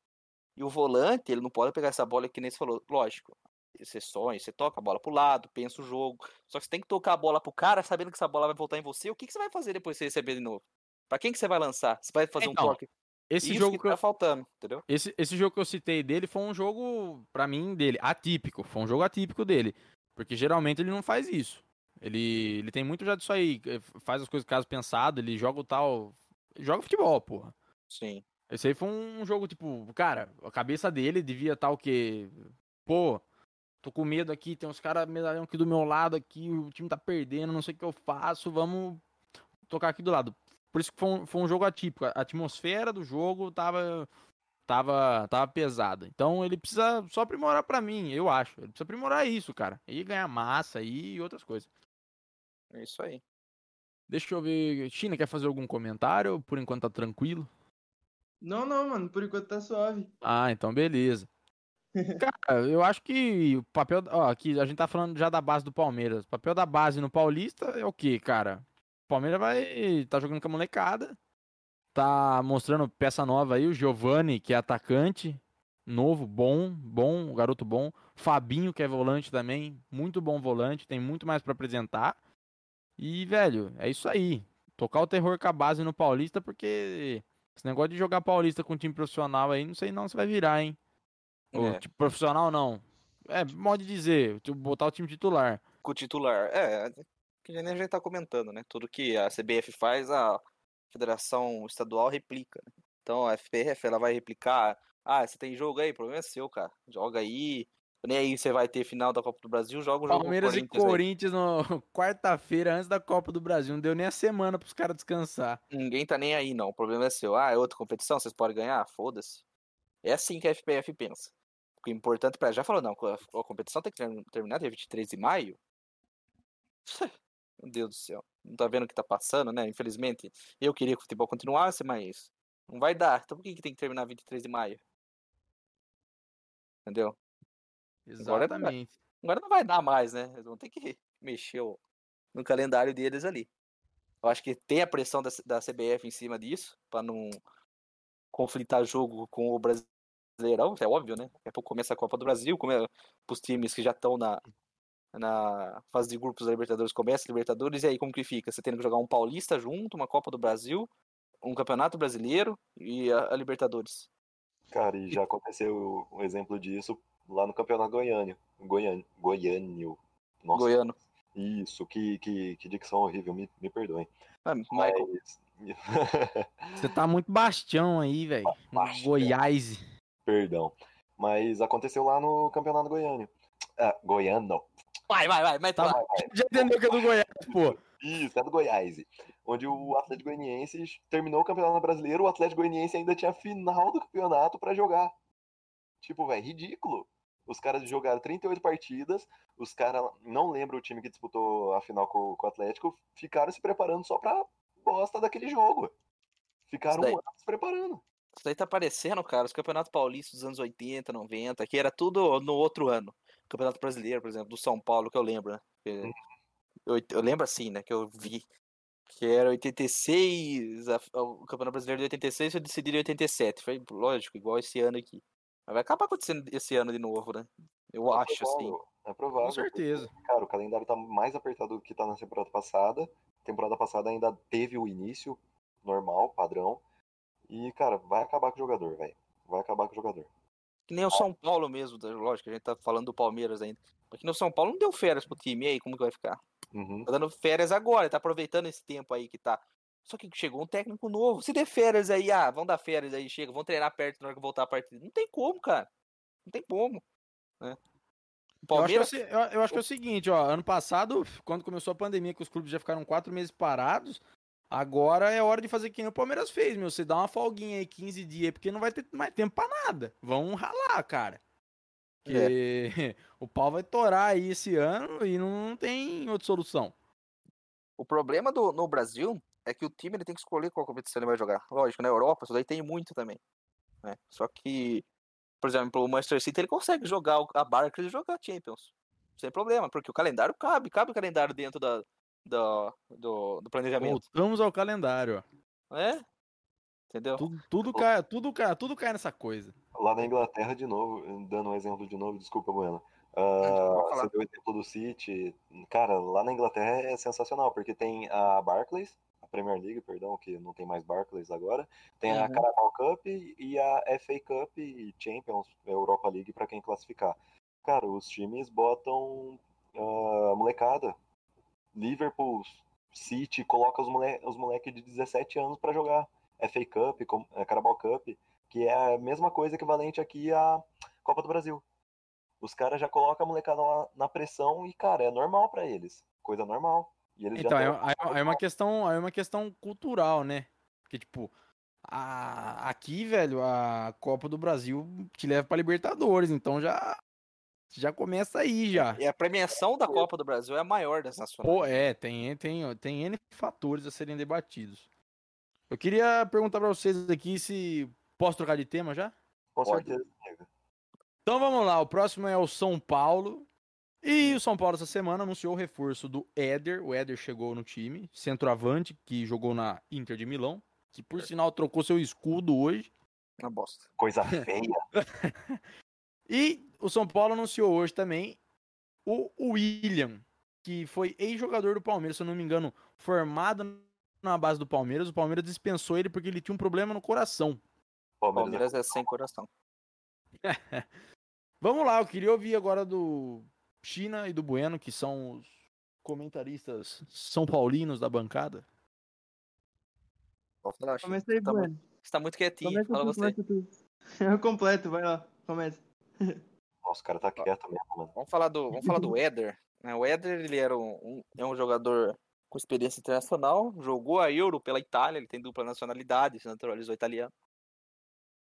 Speaker 5: E o volante, ele não pode pegar essa bola que nem você falou. Lógico, você sonha, você toca a bola pro lado, pensa o jogo. Só que você tem que tocar a bola pro cara sabendo que essa bola vai voltar em você. O que, que você vai fazer depois que você receber de novo? Pra quem que você vai lançar? Você vai fazer
Speaker 4: Então,
Speaker 5: um toque?
Speaker 4: Esse
Speaker 5: Isso
Speaker 4: jogo
Speaker 5: que
Speaker 4: que eu,
Speaker 5: tá faltando, entendeu?
Speaker 4: esse, esse jogo que eu citei dele foi um jogo, pra mim, dele, atípico. Foi um jogo atípico dele. Porque geralmente ele não faz isso. Ele, ele tem muito já disso aí. Faz as coisas caso pensado, ele joga o tal. Joga futebol, porra.
Speaker 5: Sim.
Speaker 4: Esse aí foi um jogo, tipo, cara, a cabeça dele devia estar o quê? Pô, tô com medo aqui, tem uns caras medalhão aqui do meu lado aqui, o time tá perdendo, não sei o que eu faço, vamos tocar aqui do lado. Por isso que foi um, foi um jogo atípico. A atmosfera do jogo tava, tava, tava pesada. Então ele precisa só aprimorar pra mim, eu acho. Ele precisa aprimorar isso, cara. E ganhar massa e outras coisas.
Speaker 5: É isso aí.
Speaker 4: Deixa eu ver. China, quer fazer algum comentário? Por enquanto tá tranquilo.
Speaker 7: Não, não, mano, por enquanto tá suave.
Speaker 4: Ah, então beleza. Cara, eu acho que o papel. Ó, aqui a gente tá falando já da base do Palmeiras. O papel da base no Paulista é o quê, cara? O Palmeiras vai. tá jogando com a molecada. Tá mostrando peça nova aí. O Giovani, que é atacante. Novo, bom, bom, garoto bom. Fabinho, que é volante também. Muito bom volante. Tem muito mais pra apresentar. E, velho, é isso aí. Tocar o terror com a base no Paulista, porque esse negócio de jogar Paulista com time profissional aí, não sei não se vai virar, hein? Ou,
Speaker 5: É.
Speaker 4: tipo, profissional não. É, modo de dizer, tipo, botar o time titular.
Speaker 5: com o titular. É, que nem a gente tá comentando, né? Tudo que a CBF faz, a Federação Estadual replica. né? Então a FPF ela vai replicar. Ah, você tem jogo aí? O problema é seu, cara. Joga aí. Nem aí você vai ter final da Copa do Brasil, joga o jogo
Speaker 4: Palmeiras e
Speaker 5: Corinthians aí.
Speaker 4: Corinthians no quarta-feira antes da Copa do Brasil. Não deu nem a semana pros caras descansar.
Speaker 5: Ninguém tá nem aí, não. O problema é seu. Ah, é outra competição, vocês podem ganhar? Foda-se. É assim que a FPF pensa. Importante pra. Já falou, não, a a competição tem que ter- terminar dia 23 de maio? Meu Deus do céu. Não tá vendo o que tá passando, né? Infelizmente. Eu queria que o futebol continuasse, mas não vai dar. Então por que, que tem que terminar 23 de maio? Entendeu? Agora.
Speaker 4: Exatamente.
Speaker 5: Agora não vai dar mais, né? Eles vão ter que mexer o- no calendário deles ali. Eu acho que tem a pressão da, da CBF em cima disso, pra não conflitar jogo com o Brasileirão, é óbvio, né? Daqui a pouco começa a Copa do Brasil, como é pros times que já estão na, na fase de grupos da Libertadores, começa a Libertadores, e aí como que fica? Você tendo que jogar um Paulista junto, uma Copa do Brasil, um Campeonato Brasileiro e a, a Libertadores.
Speaker 6: Cara, e já aconteceu um exemplo disso lá no Campeonato Goiânio. Goiânio. Goiânio. Nossa,
Speaker 5: Goiano.
Speaker 6: Isso, que, que, que dicção horrível, me, me perdoem.
Speaker 5: Ah, Michael,
Speaker 6: Mas...
Speaker 4: Você tá muito bastião aí, velho. Goiás.
Speaker 6: Perdão. Mas aconteceu lá no Campeonato Goiânio. Ah, Goiano.
Speaker 5: vai, vai, vai, mete
Speaker 4: Tá
Speaker 5: lá.
Speaker 6: Vai, vai.
Speaker 4: Já entendeu que é do Goiás, pô.
Speaker 6: Isso, é do Goiás. Onde o Atlético Goianiense terminou o Campeonato Brasileiro, o Atlético Goianiense ainda tinha final do campeonato pra jogar. Tipo, velho, ridículo. Os caras jogaram 38 partidas, os caras, não lembro o time que disputou a final com, com o Atlético, ficaram se preparando só pra bosta daquele jogo. Ficaram um ano se preparando.
Speaker 5: Isso daí tá parecendo, cara, os campeonatos paulistas dos anos 80, 90, que era tudo no outro ano. Campeonato brasileiro, por exemplo, do São Paulo, que eu lembro, né? Eu, eu lembro assim, né, que eu vi. Que era 86, a- o Campeonato Brasileiro de 86 foi decidido em 87. Foi, lógico, igual esse ano aqui. Mas vai acabar acontecendo esse ano de novo, né? Eu
Speaker 6: É
Speaker 5: acho, assim.
Speaker 6: provável, É provável.
Speaker 4: Com certeza.
Speaker 6: porque, Cara, o calendário tá mais apertado do que tá na temporada passada. Temporada passada ainda teve o início normal, padrão. E, cara, vai acabar com o jogador, velho. Vai acabar com o jogador.
Speaker 5: Que nem o São Paulo mesmo, lógico, a gente tá falando do Palmeiras ainda. Mas que nem o São Paulo não deu férias pro time, e aí, como que vai ficar?
Speaker 6: Uhum.
Speaker 5: Tá dando férias agora, tá aproveitando esse tempo aí que tá. Só que chegou um técnico novo. Se der férias aí, ah, vão dar férias aí, chega, vão treinar perto na hora que voltar a partida. Não tem como, cara. Não tem como. Né?
Speaker 4: Eu acho, que é, eu, eu acho que é o seguinte, ó. Ano passado, quando começou a pandemia, que os clubes já ficaram quatro meses parados, agora é hora de fazer que nem o Palmeiras fez, meu. Você dá uma folguinha aí, 15 dias, porque não vai ter mais tempo pra nada. Vão ralar, cara. Porque o pau vai torar aí esse ano e não tem outra solução.
Speaker 5: O problema do, no Brasil é que o time ele tem que escolher qual competição ele vai jogar. Lógico, na Europa, isso daí tem muito também. Né? Só que, por exemplo, o Manchester City ele consegue jogar a Barclays e jogar Champions. Sem problema, porque o calendário cabe, cabe o calendário dentro da, da- do, do planejamento.
Speaker 4: Voltamos ao calendário.
Speaker 5: É? Entendeu?
Speaker 4: Tudo, tudo, cai, tudo, cai, tudo cai nessa coisa.
Speaker 6: Lá na Inglaterra, de novo, dando um exemplo de novo, desculpa, Bueno. Ah,
Speaker 5: falar.
Speaker 6: você deu o exemplo do City. Cara, lá na Inglaterra é sensacional, porque tem a Barclays, a Premier League, perdão, que não tem mais Barclays agora. Tem a
Speaker 5: Uhum.
Speaker 6: Carabao Cup e a FA Cup e Champions, Europa League, para quem classificar. Cara, os times botam ah, molecada. Liverpool, City, coloca os, mole os moleques de 17 anos para jogar. FA Cup, eh, Carabao Cup, que é a mesma coisa equivalente aqui à Copa do Brasil. Os caras já colocam a molecada lá na pressão e, cara, é normal pra eles. Coisa normal. E eles
Speaker 4: Então,
Speaker 6: já
Speaker 4: é, é- é uma questão, é uma questão cultural, né? Porque, tipo, a- aqui, velho, a Copa do Brasil te leva pra Libertadores, então já, já começa aí já.
Speaker 5: E a premiação da Copa do Brasil é a maior das nacionais.
Speaker 4: Pô, é, tem, tem, tem N fatores a serem debatidos. Eu queria perguntar pra vocês aqui se. Posso trocar de tema já?
Speaker 6: Com
Speaker 5: Pode.
Speaker 6: certeza.
Speaker 4: Então vamos lá, o próximo é o São Paulo. E o São Paulo essa semana anunciou o reforço do Éder. O Éder chegou no time, centroavante, que jogou na Inter de Milão, que por sinal trocou seu escudo hoje.
Speaker 5: Uma bosta.
Speaker 6: Coisa feia.
Speaker 4: E o São Paulo anunciou hoje também o William, que foi ex-jogador do Palmeiras, se eu não me engano, formado na base do Palmeiras. O Palmeiras dispensou ele porque ele tinha um problema no coração.
Speaker 6: Palmeiras
Speaker 5: Palmeiras é sem coração.
Speaker 4: Vamos lá, eu queria ouvir agora do China e do Bueno, que são os comentaristas são paulinos da bancada.
Speaker 5: Pode falar, Chico.
Speaker 7: Começa aí,
Speaker 5: Tá
Speaker 7: Bueno.
Speaker 5: Você tá muito quietinho,
Speaker 7: Começa
Speaker 5: fala você.
Speaker 7: Eu completo, vai lá. Começa.
Speaker 6: Nossa, o cara tá quieto mesmo, mano.
Speaker 5: Vamos falar do, vamos falar do Éder. né? O Éder, ele era um, um- é um jogador com experiência internacional, jogou a Euro pela Itália, ele tem dupla nacionalidade, se naturalizou italiano.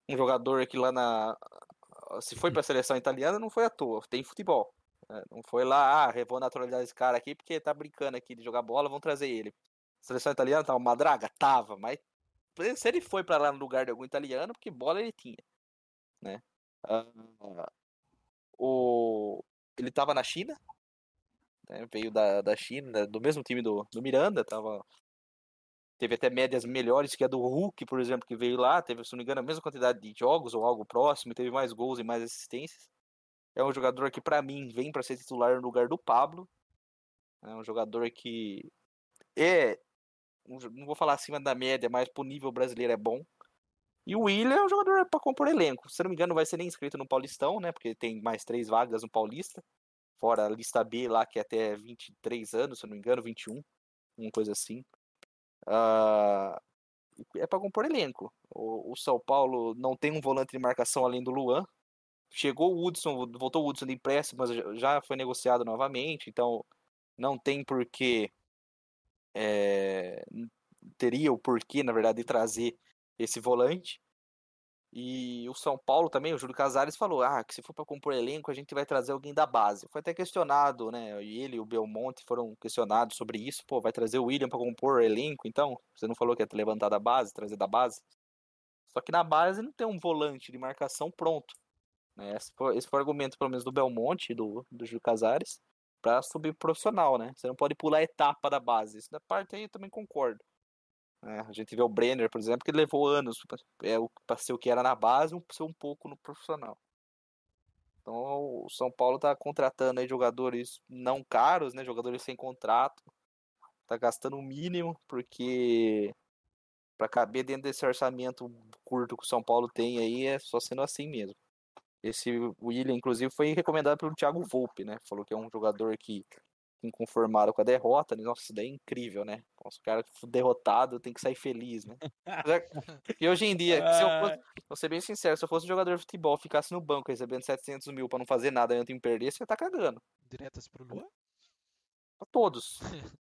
Speaker 5: Um jogador que lá na... Se foi pra seleção italiana, não foi à toa, tem futebol. né? Não foi lá, ah, vou naturalizar esse cara aqui porque tá brincando aqui de jogar bola, vão trazer ele. Seleção italiana tava uma draga? Tava, mas se ele foi pra lá no lugar de algum italiano, porque bola ele tinha, né? Ah, o... Ele tava na China, né, veio da, da China, do mesmo time do, do Miranda, tava... teve até médias melhores que a do Hulk, por exemplo, que veio lá, teve, se não me engano, a mesma quantidade de jogos ou algo próximo, teve mais gols e mais assistências. É um jogador que, pra mim, vem para ser titular no lugar do Pablo. É um jogador que é, não vou falar acima da média, mas pro nível brasileiro é bom. E o William é um jogador para compor elenco. Se não me engano, não vai ser nem inscrito no Paulistão, né? Porque tem mais três vagas no Paulista. Fora a lista B lá, que é até 23 anos, se eu não me engano, 21. Uma coisa assim. Ah, é para compor elenco. O, o São Paulo não tem um volante de marcação além do Luan. Chegou o Hudson, voltou o Hudson de empréstimo, mas já- foi negociado novamente. Então, não tem porquê. É, n- teria o porquê, na verdade, de trazer esse volante. E o São Paulo também, o Júlio Casares falou: ah, que se for para compor elenco, a gente vai trazer alguém da base. Foi até questionado, né? Ele e o Belmonte foram questionados sobre isso. Pô, vai trazer o William para compor elenco, então? Você não falou que ia levantar da base, trazer da base? Só que na base não tem um volante de marcação pronto. Né? Esse, foi, esse foi o argumento, pelo menos, do Belmonte do, do Júlio Casares, para subir pro profissional, né? Você não pode pular a etapa da base. Isso da parte aí eu também concordo. Né? a gente vê o Brenner, por exemplo, que levou anos para ser o que era na base, um- ser um pouco no profissional. Então o São Paulo está contratando aí jogadores não caros, né? Jogadores sem contrato. Tá gastando o mínimo, porque para caber dentro desse orçamento curto que o São Paulo tem aí, é só sendo assim mesmo. Esse William, inclusive, foi recomendado pelo Thiago Volpe, né? Falou que é um jogador que inconformado com a derrota. né? Nossa, isso daí é incrível, né? Nossa, o cara derrotado tem que sair feliz, né? E hoje em dia, se eu fosse, vou ser bem sincero, se eu fosse um jogador de futebol, ficasse no banco recebendo 700 mil pra não fazer nada antes de perder, você tá cagando.
Speaker 8: Diretas pro Lua?
Speaker 5: Pra todos.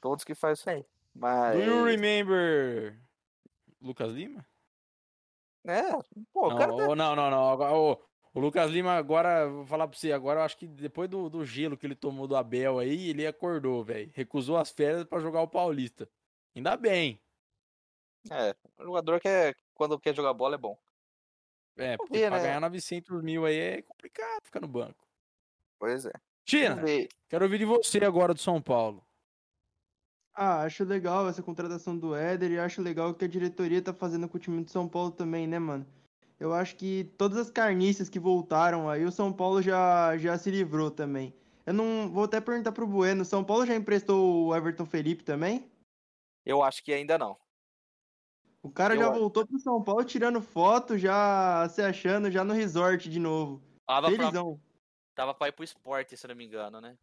Speaker 5: todos que fazem isso aí. Mas.
Speaker 4: Do you remember Lucas Lima?
Speaker 5: É, pô,
Speaker 4: não,
Speaker 5: cara tá-
Speaker 4: ô, não, não, não. Ô, o Lucas Lima, agora, vou falar pra você, agora eu acho que depois do, do gelo que ele tomou do Abel aí, ele acordou, velho. Recusou as férias pra jogar o Paulista. Ainda bem.
Speaker 5: É, o jogador que é, quando quer jogar bola é bom.
Speaker 4: É, porque
Speaker 5: ver,
Speaker 4: pra
Speaker 5: né?
Speaker 4: ganhar 900 mil aí é complicado ficar no banco.
Speaker 5: Pois é.
Speaker 4: Tina, quero ouvir de você agora do São Paulo.
Speaker 7: Ah, acho legal essa contratação do Éder e acho legal o que a diretoria tá fazendo com o time de São Paulo também, né, mano? Eu acho que todas as carniças que voltaram aí, o São Paulo já, já se livrou também. Eu não vou até perguntar pro Bueno, o São Paulo já emprestou o Everton Felipe também?
Speaker 5: Eu acho que ainda não.
Speaker 7: O cara
Speaker 5: Eu
Speaker 7: já
Speaker 5: acho.
Speaker 7: voltou pro São Paulo tirando foto, já se achando já no resort de novo.
Speaker 5: Tava pra,
Speaker 7: Felizão.
Speaker 5: tava pra ir pro esporte, se não me engano, né?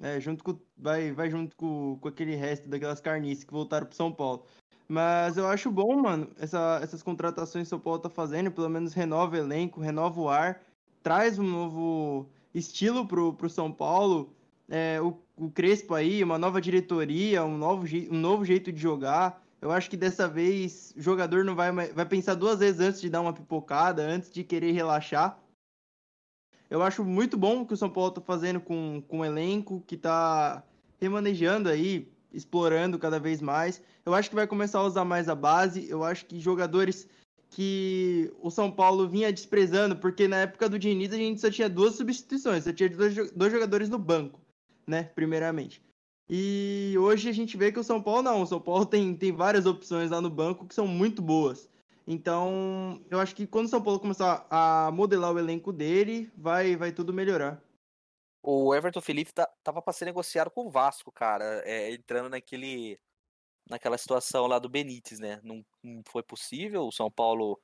Speaker 7: É, junto com, vai, vai junto com, com aquele resto daquelas carniças que voltaram pro São Paulo. Mas eu acho bom, mano, essa- essas contratações que o São Paulo tá fazendo, pelo menos renova o elenco, renova o ar, traz um novo estilo pro, pro São Paulo, é, o, o Crespo aí, uma nova diretoria, um novo, um novo jeito de jogar. Eu acho que dessa vez o jogador não vai, vai pensar duas vezes antes de dar uma pipocada, antes de querer relaxar. Eu acho muito bom o que o São Paulo tá fazendo com, com o elenco, que tá remanejando aí, explorando cada vez mais. Eu acho que vai começar a usar mais a base. Eu acho que jogadores que o São Paulo vinha desprezando, porque na época do Diniz a gente só tinha duas substituições, só tinha dois, jo- dois jogadores no banco, né, primeiramente. E hoje a gente vê que o São Paulo não, o São Paulo tem, tem várias opções lá no banco que são muito boas. Então, eu acho que quando o São Paulo começar a modelar o elenco dele, vai, vai tudo melhorar.
Speaker 5: O Everton Felipe tá, tava pra ser negociado com o Vasco, cara. é, entrando naquele. Naquela situação lá do Benítez, né? Não, não foi possível. O São Paulo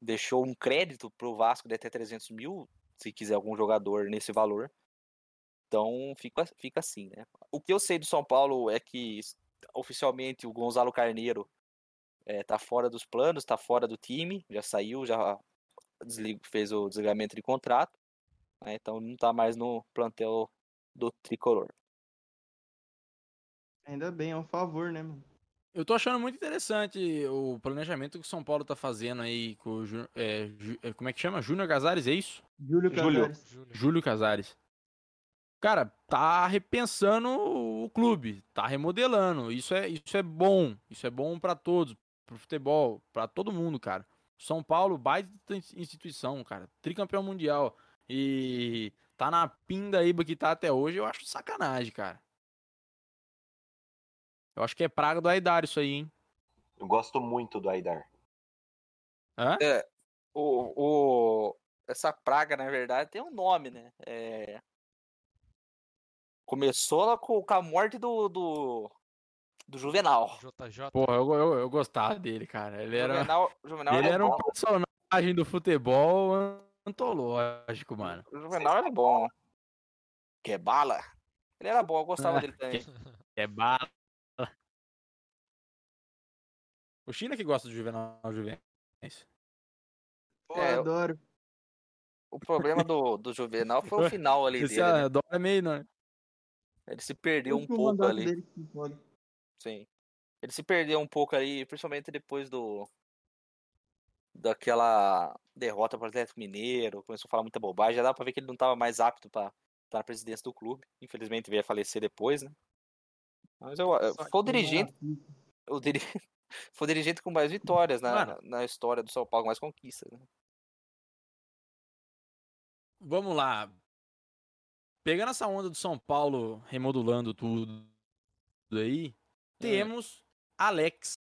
Speaker 5: deixou um crédito pro Vasco de até 300 mil, se quiser algum jogador nesse valor. Então fica, fica assim, né? O que eu sei do São Paulo é que oficialmente o Gonzalo Carneiro é, tá fora dos planos, tá fora do time, já saiu, já deslig- fez o desligamento de contrato né, Então não tá mais no plantel do tricolor.
Speaker 7: Ainda bem, é um favor, né, mano?
Speaker 4: Eu tô achando muito interessante o planejamento que o São Paulo tá fazendo aí com o. Ju- é, Ju- é, como é que chama? Júnior Casares, é isso?
Speaker 5: Júlio.
Speaker 7: Casares.
Speaker 8: Júlio.
Speaker 4: Júlio Casares. Cara, tá repensando o clube, tá remodelando. Isso é, isso é bom. Isso é bom pra todos, pro futebol, pra todo mundo, cara. São Paulo, baita instituição, cara. Tricampeão mundial. E tá na pindaíba que tá até hoje, eu acho sacanagem, cara. Eu acho que é praga do Aidar isso aí, hein?
Speaker 6: Eu gosto muito do Aidar.
Speaker 4: Hã?
Speaker 5: O, o, essa praga, na verdade, tem um nome, né? É... Começou lá com, com a morte do, do, do Juvenal.
Speaker 8: JJ.
Speaker 4: Porra, eu, eu, eu gostava dele, cara. Ele era,
Speaker 5: Juvenal, Juvenal
Speaker 4: ele era um
Speaker 5: bom.
Speaker 4: personagem do futebol antológico, mano.
Speaker 5: O Juvenal era bom. Que é bala. Ele era bom, eu gostava
Speaker 4: Ah,
Speaker 5: dele também.
Speaker 4: É bala. O China que gosta do Juvenal Juventus.
Speaker 7: Pô,
Speaker 5: É, eu-
Speaker 7: adoro.
Speaker 5: O problema do, do Juvenal foi o final ali
Speaker 4: Esse
Speaker 5: dele. né?
Speaker 4: adora meio, né?
Speaker 5: Ele se perdeu um pouco ali.
Speaker 7: dele que.
Speaker 5: Sim. Ele se perdeu um pouco ali, principalmente depois do. Daquela derrota para o Atlético Mineiro. Começou a falar muita bobagem. Já dá pra ver que ele não estava mais apto para estar na presidência do clube. Infelizmente veio a falecer depois, né? Mas eu, eu- foi o
Speaker 7: que
Speaker 5: dirigente.
Speaker 7: maravilha.
Speaker 5: O diri... Foi o dirigente com mais vitórias na,
Speaker 4: Mano.
Speaker 5: na, história do São Paulo, mais conquistas. Né?
Speaker 4: Vamos lá. Pegando essa onda do São Paulo remodulando tudo aí, temos Alex,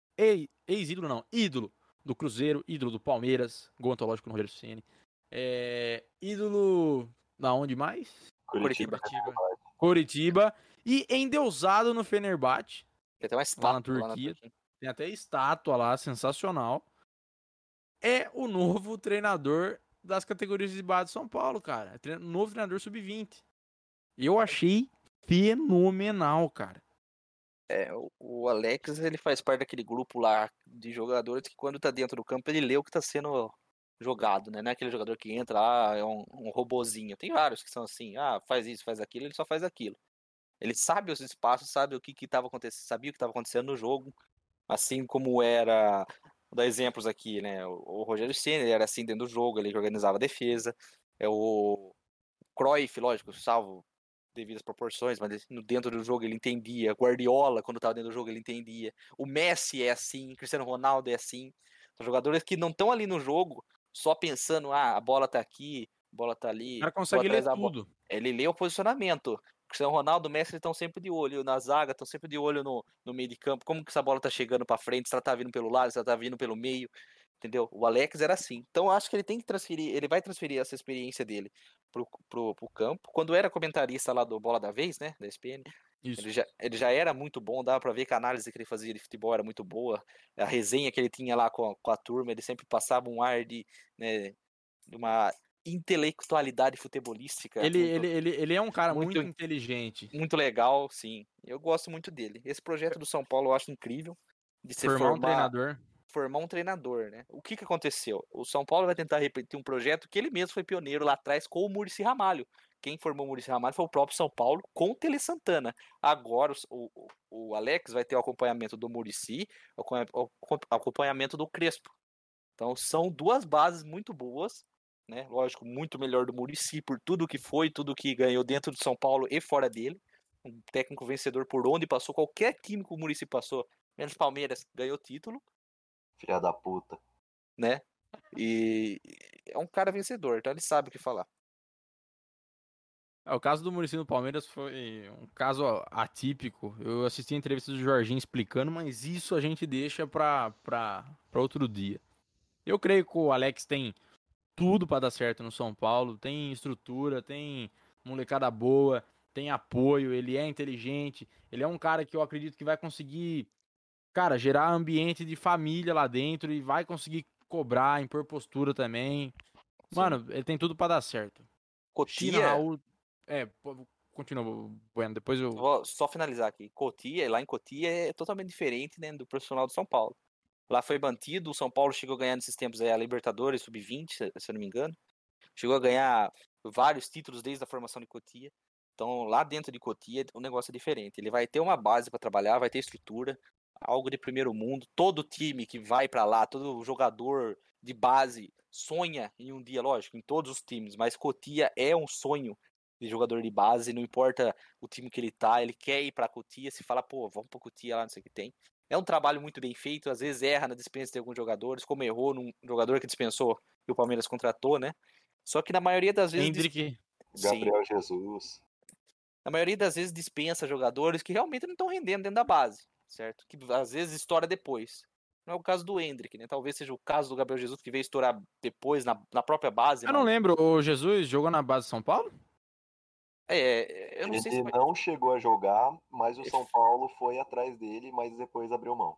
Speaker 4: ex-ídolo não, ídolo do Cruzeiro, ídolo do Palmeiras, gol antológico no Rogério Ceni. É, ídolo da onde mais?
Speaker 5: Curitiba.
Speaker 8: Curitiba.
Speaker 4: Coritiba e endeusado no Fenerbahçe.
Speaker 5: Tem até uma
Speaker 4: Lá
Speaker 5: estátua
Speaker 4: na Turquia. Tem até estátua lá, sensacional. É o novo treinador das categorias de base de São Paulo, cara. É tre- Novo treinador sub-20. Eu achei fenomenal, cara.
Speaker 5: É, o, Alex, ele faz parte daquele grupo lá de jogadores que quando tá dentro do campo ele lê o que tá sendo jogado, né? Não é aquele jogador que entra, ah, é um, um robozinho. Tem vários que são assim, ah, faz isso, faz aquilo, ele só faz aquilo. Ele sabe os espaços, sabe o que que tava acontecendo, sabia o que estava acontecendo no jogo, assim como era, vou dar exemplos aqui, né? O, Rogério ele era assim dentro do jogo, ele organizava a defesa. É o Cruyff, lógico, salvo devidas proporções, mas dentro do jogo ele entendia. Guardiola, quando estava dentro do jogo, ele entendia. O Messi é assim, Cristiano Ronaldo é assim. São jogadores que não estão ali no jogo só pensando, ah, a bola tá aqui, a bola tá ali.
Speaker 4: O cara consegue ler tudo.
Speaker 5: Ele lê o posicionamento. Cristiano Ronaldo, Messi estão sempre de olho na zaga, estão sempre de olho no, no meio de campo. Como que essa bola tá chegando para frente, se ela tá vindo pelo lado, se ela tá vindo pelo meio. Entendeu? O Alex era assim. Então acho que ele tem que transferir, ele vai transferir essa experiência dele pro, pro, pro campo. Quando era comentarista lá do Bola da Vez, né? Da SPN, ele já, ele já era muito bom, dava para ver que a análise que ele fazia de futebol era muito boa. A resenha que ele tinha lá com a, com a turma, ele sempre passava um ar de, né, de uma intelectualidade futebolística.
Speaker 4: Ele, muito, ele, ele, ele é um cara muito, muito, inteligente.
Speaker 5: Muito legal, sim. Eu gosto muito dele. Esse projeto do São Paulo eu acho incrível. De ser
Speaker 4: formar, formar um treinador.
Speaker 5: Formar um treinador, né? O que, que aconteceu? O São Paulo vai tentar repetir um projeto que ele mesmo foi pioneiro lá atrás com o Murici Ramalho quem formou o Maurício Ramalho foi o próprio São Paulo com o Tele Santana. Agora o, o, o Alex vai ter o acompanhamento do Murici, o acompanhamento do Crespo. Então são duas bases muito boas, né? Lógico, muito melhor do Murici por tudo que foi, tudo que ganhou dentro do São Paulo e fora dele. Um técnico vencedor por onde passou, qualquer que o Murici passou, menos Palmeiras, ganhou título.
Speaker 6: Filha da puta.
Speaker 5: Né? E é um cara vencedor, então ele sabe o que falar.
Speaker 4: É, o caso do Muricy no Palmeiras foi um caso atípico. Eu assisti a entrevista do Jorginho explicando, mas isso a gente deixa para outro dia. Eu creio que o Alex tem tudo para dar certo no São Paulo, tem estrutura, tem molecada boa, tem apoio, ele é inteligente, ele é um cara que eu acredito que vai conseguir, cara, gerar ambiente de família lá dentro e vai conseguir cobrar, impor postura também. Mano, Sim. ele tem tudo para dar certo.
Speaker 5: Cotia, China, Raul,
Speaker 4: é, continua, Bueno, depois eu...
Speaker 5: Vou só finalizar aqui. Cotia, lá em Cotia é totalmente diferente né, do profissional do São Paulo. Lá foi mantido, o São Paulo chegou a ganhar nesses tempos aí, a Libertadores, Sub-20, se, se eu não me engano. Chegou a ganhar vários títulos desde a formação de Cotia. Então, lá dentro de Cotia, o negócio é diferente. Ele vai ter uma base para trabalhar, vai ter estrutura, algo de primeiro mundo. Todo time que vai para lá, todo jogador de base sonha em um dia, lógico, em todos os times, mas Cotia é um sonho de jogador de base, não importa o time que ele tá, ele quer ir pra Cotia, se fala, pô, vamos pra Cotia lá, não sei o que tem. É um trabalho muito bem feito, às vezes erra na dispensa de alguns jogadores, como errou num jogador que dispensou e o Palmeiras contratou, né? Só que na maioria das vezes.
Speaker 4: Hendrick.
Speaker 6: Gabriel Sim. Jesus.
Speaker 5: Na maioria das vezes dispensa jogadores que realmente não estão rendendo dentro da base, certo? Que às vezes estoura depois. Não é o caso do Hendrick, né? Talvez seja o caso do Gabriel Jesus que veio estourar depois na, na própria base.
Speaker 4: Eu não lembro, o Jesus jogou na base de São Paulo?
Speaker 5: É, eu não
Speaker 6: ele
Speaker 5: sei se
Speaker 6: foi... não chegou a jogar, mas o São Paulo foi atrás dele, mas depois abriu mão.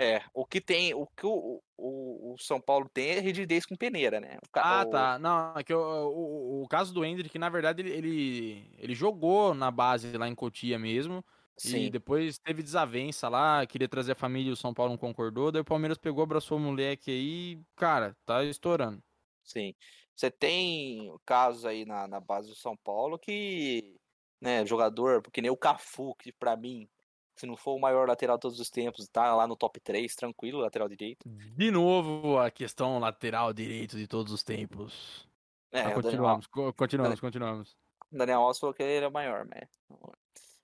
Speaker 5: É, o que tem, o que o, o, o São Paulo tem é rigidez com peneira, né? O,
Speaker 4: ah, o... tá. Não, é que o, o, o, caso do Hendrick, na verdade, ele, ele, ele jogou na base lá em Cotia mesmo. Sim. E depois teve desavença lá, queria trazer a família e o São Paulo não concordou. Daí o Palmeiras pegou, abraçou o moleque aí, cara, tá estourando.
Speaker 5: Sim. Você tem casos aí na, na base do São Paulo que, né, jogador, porque nem o Cafu, que para mim, se não for o maior lateral de todos os tempos, tá lá no top 3, tranquilo, lateral direito.
Speaker 4: De novo, a questão lateral direito de todos os tempos. É, ah, continuamos, Daniel... continuamos, continuamos.
Speaker 5: Daniel Alves falou que ele era o maior, né?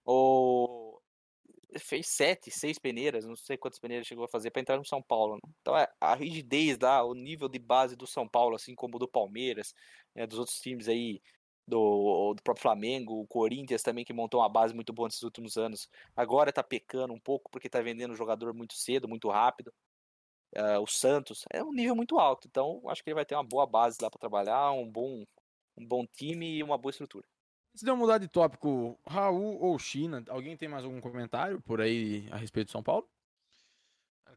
Speaker 5: O fez sete, seis peneiras, não sei quantas peneiras chegou a fazer para entrar no São Paulo. Né? Então é, a rigidez lá, o nível de base do São Paulo, assim como do Palmeiras, né, dos outros times aí, do, do, próprio Flamengo, o Corinthians também que montou uma base muito boa nesses últimos anos. Agora tá pecando um pouco porque tá vendendo jogador muito cedo, muito rápido. Uh, o Santos é um nível muito alto, então acho que ele vai ter uma boa base lá para trabalhar, um bom, um bom time e uma boa estrutura.
Speaker 4: Antes de eu mudar de tópico, Raul ou China, alguém tem mais algum comentário por aí a respeito de São Paulo?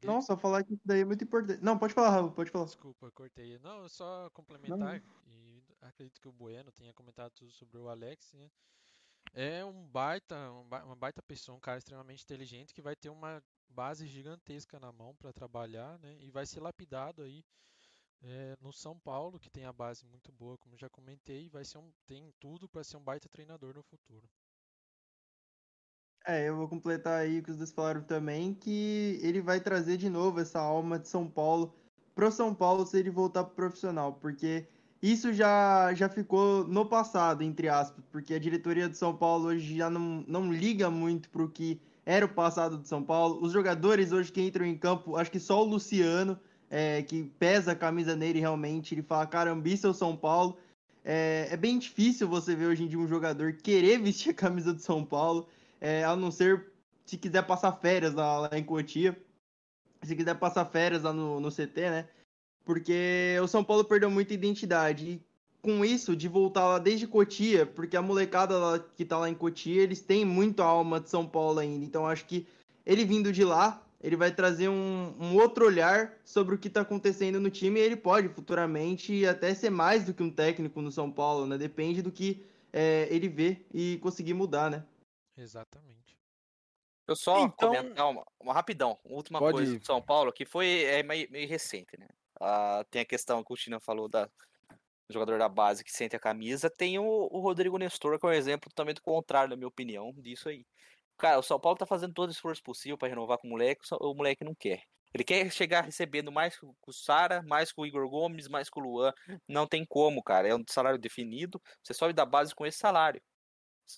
Speaker 7: Não, só falar que isso daí é muito importante. Não, pode falar, Raul, pode falar.
Speaker 8: Desculpa, cortei. Não, só complementar, Não. e acredito que o Bueno tenha comentado tudo sobre o Alex, né? É um baita, um ba- uma baita pessoa, um cara extremamente inteligente que vai ter uma base gigantesca na mão para trabalhar, né? E vai ser lapidado aí é, no São Paulo, que tem a base muito boa, como já comentei, e vai ser um, tem tudo para ser um baita treinador no futuro.
Speaker 7: É, eu vou completar aí o que os dois falaram também, que ele vai trazer de novo essa alma de São Paulo pro São Paulo se ele voltar pro profissional, porque isso já, já ficou no passado, entre aspas, porque a diretoria de São Paulo hoje já não, não liga muito pro que era o passado de São Paulo. Os jogadores hoje que entram em campo, acho que só o Luciano, é, que pesa a camisa nele realmente, ele fala, caramba, isso é o São Paulo. É, é bem difícil você ver hoje em dia um jogador querer vestir a camisa do São Paulo é, a não ser se quiser passar férias lá, lá em Cotia. Se quiser passar férias lá no, no CT, né? Porque o São Paulo perdeu muita identidade. E com isso, de voltar lá desde Cotia, porque a molecada lá, que tá lá em Cotia, eles têm muito a alma de São Paulo ainda. Então acho que ele vindo de lá, ele vai trazer um, um outro olhar sobre o que tá acontecendo no time e ele pode futuramente até ser mais do que um técnico no São Paulo, né? Depende do que é, ele vê e conseguir mudar, né?
Speaker 8: Exatamente.
Speaker 5: Eu só
Speaker 4: Então-
Speaker 5: comentar uma, uma rapidão, uma última
Speaker 4: Pode
Speaker 5: coisa
Speaker 4: ir.
Speaker 5: do São Paulo, que foi é, meio, meio recente, né? Ah, tem a questão que o China falou da do jogador da base que sente a camisa, tem o, o Rodrigo Nestor, que é um exemplo também do contrário, na minha opinião, disso aí. Cara, o São Paulo tá fazendo todo o esforço possível para renovar com o moleque, o moleque não quer. Ele quer chegar recebendo mais com o Sara, mais com o Igor Gomes, mais com o Luan. Não tem como, cara. É um salário definido. Você sobe da base com esse salário.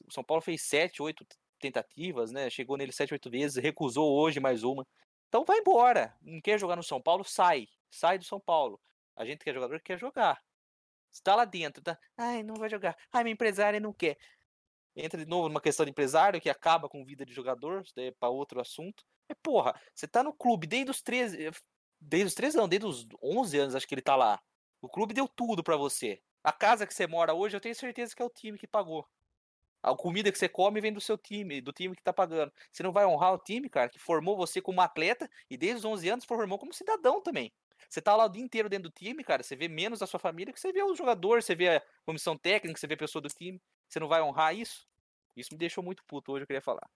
Speaker 5: O São Paulo fez sete, oito tentativas, né? Chegou nele sete, oito vezes, recusou hoje mais uma. Então vai embora. Não quer jogar no São Paulo? Sai. Sai do São Paulo. A gente que é jogador quer jogar. Está lá dentro, tá? Ai, não vai jogar. Ai, meu empresário não quer. Entra de novo numa questão de empresário que acaba com vida de jogador, isso daí é para outro assunto. É porra, você tá no clube desde os 13, eh, desde os 13 não, desde os 11 anos acho que ele tá lá. O clube deu tudo pra você. A casa que você mora hoje, eu tenho certeza que é o time que pagou. A comida que você come vem do seu time, do time que tá pagando. Você não vai honrar o time, cara, que formou você como atleta e desde os 11 anos formou como cidadão também. Você tá lá o dia inteiro dentro do time, cara, você vê menos da sua família que você vê o jogador, você vê a comissão técnica, você vê a pessoa do time. Você não vai honrar isso? Isso me deixou muito puto hoje, eu queria falar.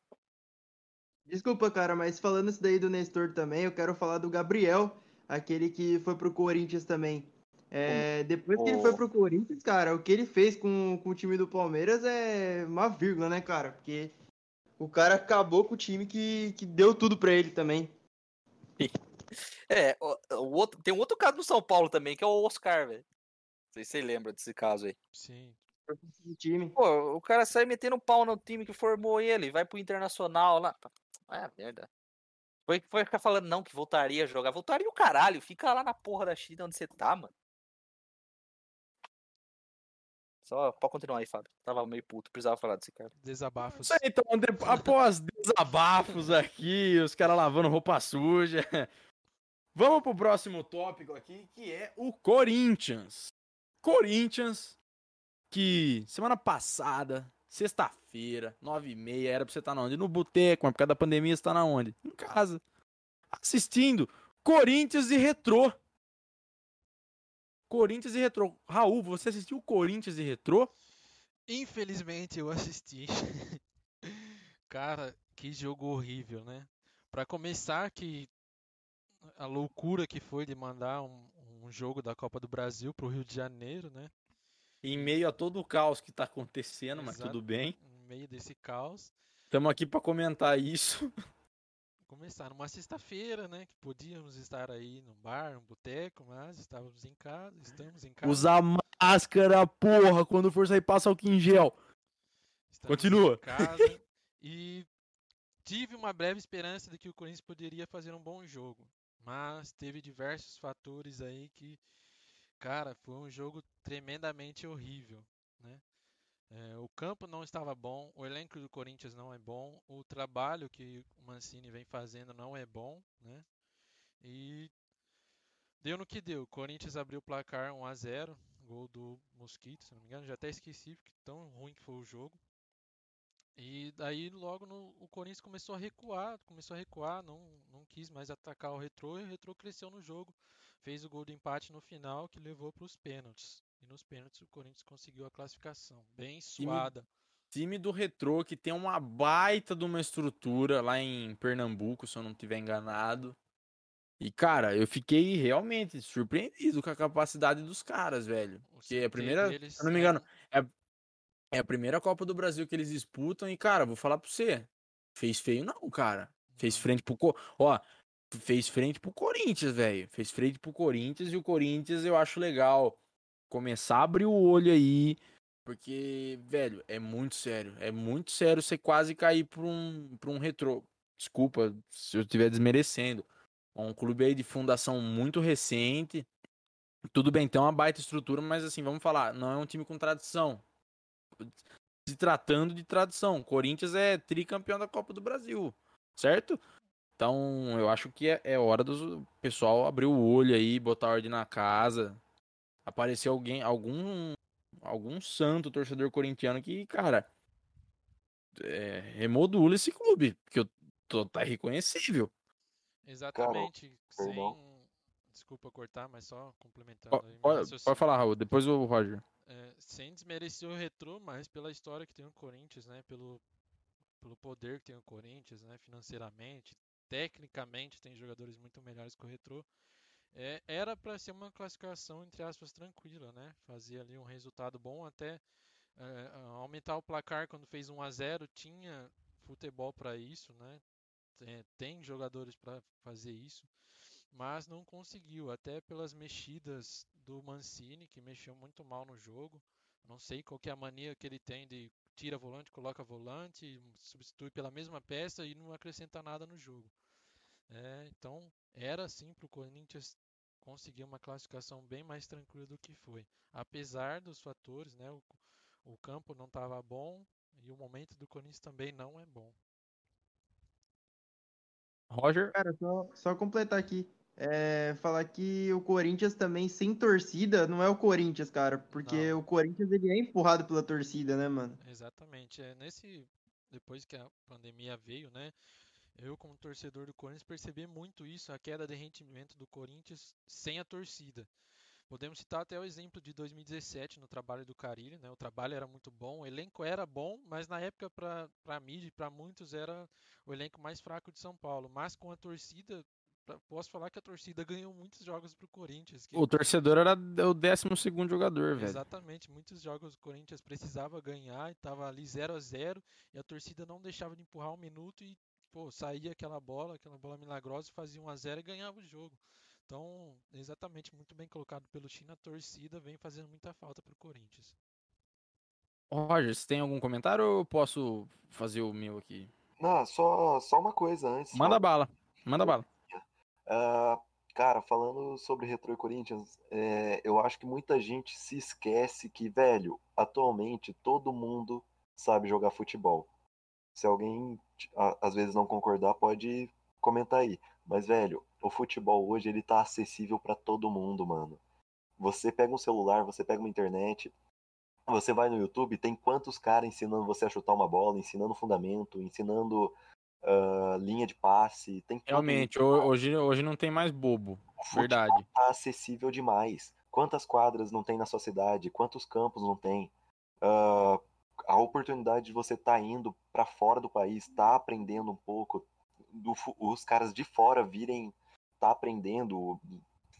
Speaker 7: Desculpa, cara, mas falando isso daí do Nestor também, eu quero falar do Gabriel, aquele que foi pro Corinthians também. É, depois que ele foi pro Corinthians, cara, o que ele fez com, com o time do Palmeiras é uma vírgula, né, cara? Porque o cara acabou com o time que, que deu tudo pra ele também.
Speaker 5: É, o, o outro, tem um outro caso no São Paulo também, que é o Oscar, velho. Não sei se você lembra desse caso aí.
Speaker 8: Sim.
Speaker 7: O time.
Speaker 5: Pô, o cara sai metendo pau no time que formou ele, vai pro Internacional lá. Ah, merda. Foi, foi ficar falando não que voltaria a jogar. Voltaria o caralho, fica lá na porra da China onde você tá, mano. Só pra continuar aí, Fábio. Tava meio puto, precisava falar desse cara.
Speaker 8: Desabafos.
Speaker 4: Aí, então, de- após desabafos aqui, os caras lavando roupa suja. Vamos pro próximo tópico aqui, que é o Corinthians. Corinthians, que semana passada, sexta-feira, nove e meia, era pra você estar na onde? No boteco, mas por causa da pandemia você tá na onde? Em casa. Assistindo Corinthians e Retrô. Corinthians e Retrô. Raul, você assistiu Corinthians e Retrô?
Speaker 8: Infelizmente eu assisti. Cara, que jogo horrível, né? Pra começar, que a loucura que foi de mandar um, um jogo da Copa do Brasil pro Rio de Janeiro, né?
Speaker 4: Em meio a todo o caos que tá acontecendo, mas
Speaker 8: Exato.
Speaker 4: tudo bem.
Speaker 8: No meio desse caos.
Speaker 4: Estamos aqui para comentar isso.
Speaker 8: Começar numa sexta-feira, né? Que podíamos estar aí no bar, no boteco, mas estávamos em casa, estamos em casa.
Speaker 4: Usar máscara, porra, quando for sair passa álcool em gel.
Speaker 8: Estamos
Speaker 4: Continua.
Speaker 8: em casa e tive uma breve esperança de que o Corinthians poderia fazer um bom jogo, mas teve diversos fatores aí que, cara, foi um jogo tremendamente horrível, né? É, o campo não estava bom, o elenco do Corinthians não é bom, o trabalho que o Mancini vem fazendo não é bom, né? E deu no que deu. O Corinthians abriu o placar 1 a 0, gol do Mosquito, se não me engano, já até esqueci porque tão ruim que foi o jogo. E daí logo no- o Corinthians começou a recuar, começou a recuar, não, não quis mais atacar o Retrô e o Retrô cresceu no jogo, fez o gol de empate no final que levou para os pênaltis. E nos pênaltis o Corinthians conseguiu a classificação, bem suada.
Speaker 4: time do Retrô que tem uma baita de uma estrutura lá em Pernambuco, se eu não estiver enganado. E, cara, eu fiquei realmente surpreendido com a capacidade dos caras, velho. Porque é a primeira,
Speaker 8: deles
Speaker 4: se eu não me
Speaker 8: é-
Speaker 4: engano, é, é a primeira Copa do Brasil que eles disputam e, cara, vou falar pra você, fez feio não, cara. Fez
Speaker 8: Não.
Speaker 4: frente pro, ó, fez frente pro Corinthians, velho. Fez frente pro Corinthians e o Corinthians eu acho legal começar a abrir o olho aí, porque, velho, é muito sério. É muito sério você quase cair pra um, pra um retrô. Desculpa se eu estiver desmerecendo. É um clube aí de fundação muito recente. Tudo bem, tem uma baita estrutura, mas assim, vamos falar, não é um time com tradição. Se tratando de tradição, Corinthians é tricampeão da Copa do Brasil, certo? Então, eu acho que é, é hora do pessoal abrir o olho aí, botar ordem na casa. Aparecer alguém, algum algum santo torcedor corintiano que, cara, é, remodula esse clube, porque eu tô, tá irreconhecível.
Speaker 8: Exatamente. sem. Desculpa cortar, mas só complementando
Speaker 4: Pode,
Speaker 8: raciocínio.
Speaker 4: pode falar, Raul, depois o Roger.
Speaker 8: É, sem desmerecer o retrô, mas pela história que tem o Corinthians, né? Pelo, pelo poder que tem o Corinthians, né? Financeiramente, tecnicamente tem jogadores muito melhores que o retrô. É, era para ser uma classificação entre aspas tranquila, né? Fazer ali um resultado bom até é, aumentar o placar quando fez 1 a 0 tinha futebol para isso, né? Tem, tem jogadores para fazer isso, mas não conseguiu, até pelas mexidas do Mancini, que mexeu muito mal no jogo. Não sei qual que é a mania que ele tem de tira volante, coloca volante, substitui pela mesma peça e não acrescenta nada no jogo. É, então, era sim para o Corinthians conseguir uma classificação bem mais tranquila do que foi. Apesar dos fatores, né? O, o campo não estava bom e o momento do Corinthians também não é bom.
Speaker 4: Roger,
Speaker 7: Cara, só, só completar aqui. É, falar que o Corinthians também sem torcida não é o Corinthians, cara. Porque
Speaker 8: Não.
Speaker 7: o Corinthians ele é empurrado pela torcida, né, mano?
Speaker 8: Exatamente. É nesse depois que a pandemia veio, né? Eu como torcedor do Corinthians percebi muito isso, a queda de rendimento do Corinthians sem a torcida. Podemos citar até o exemplo de 2017 no trabalho do Carille, né? O trabalho era muito bom, o elenco era bom, mas na época para para mídia, e para muitos era o elenco mais fraco de São Paulo. Mas com a torcida, posso falar que a torcida ganhou muitos jogos pro Corinthians. que-
Speaker 4: o torcedor era o 12 segundo jogador, velho.
Speaker 8: Exatamente, muitos jogos o Corinthians precisava ganhar e tava ali 0 a 0 e a torcida não deixava de empurrar um minuto e pô, saía aquela bola, aquela bola milagrosa, fazia 1 a 0 e ganhava o jogo. Então, exatamente, muito bem colocado pelo China, a torcida vem fazendo muita falta pro Corinthians.
Speaker 4: Roger, você tem algum comentário ou eu posso fazer o meu aqui?
Speaker 6: Não, só, só uma coisa antes.
Speaker 4: Manda
Speaker 6: só-
Speaker 4: bala, manda bala.
Speaker 6: Ah, cara, falando sobre Retro e Corinthians, é, eu acho que muita gente se esquece que, velho, atualmente todo mundo sabe jogar futebol. Se alguém às vezes não concordar, pode comentar aí. Mas, velho, o futebol hoje ele tá acessível pra todo mundo, mano. Você pega um celular, você pega uma internet, você vai no YouTube, tem quantos caras ensinando você a chutar uma bola, ensinando fundamento, ensinando ah, linha de passe, tem
Speaker 4: Realmente, hoje, hoje não tem mais bobo.
Speaker 6: O
Speaker 4: Verdade.
Speaker 6: tá acessível demais. Quantas quadras não tem na sua cidade? Quantos campos não tem? Ah, a oportunidade de você estar indo para fora do país, tá aprendendo um pouco, do os caras de fora virem tá aprendendo.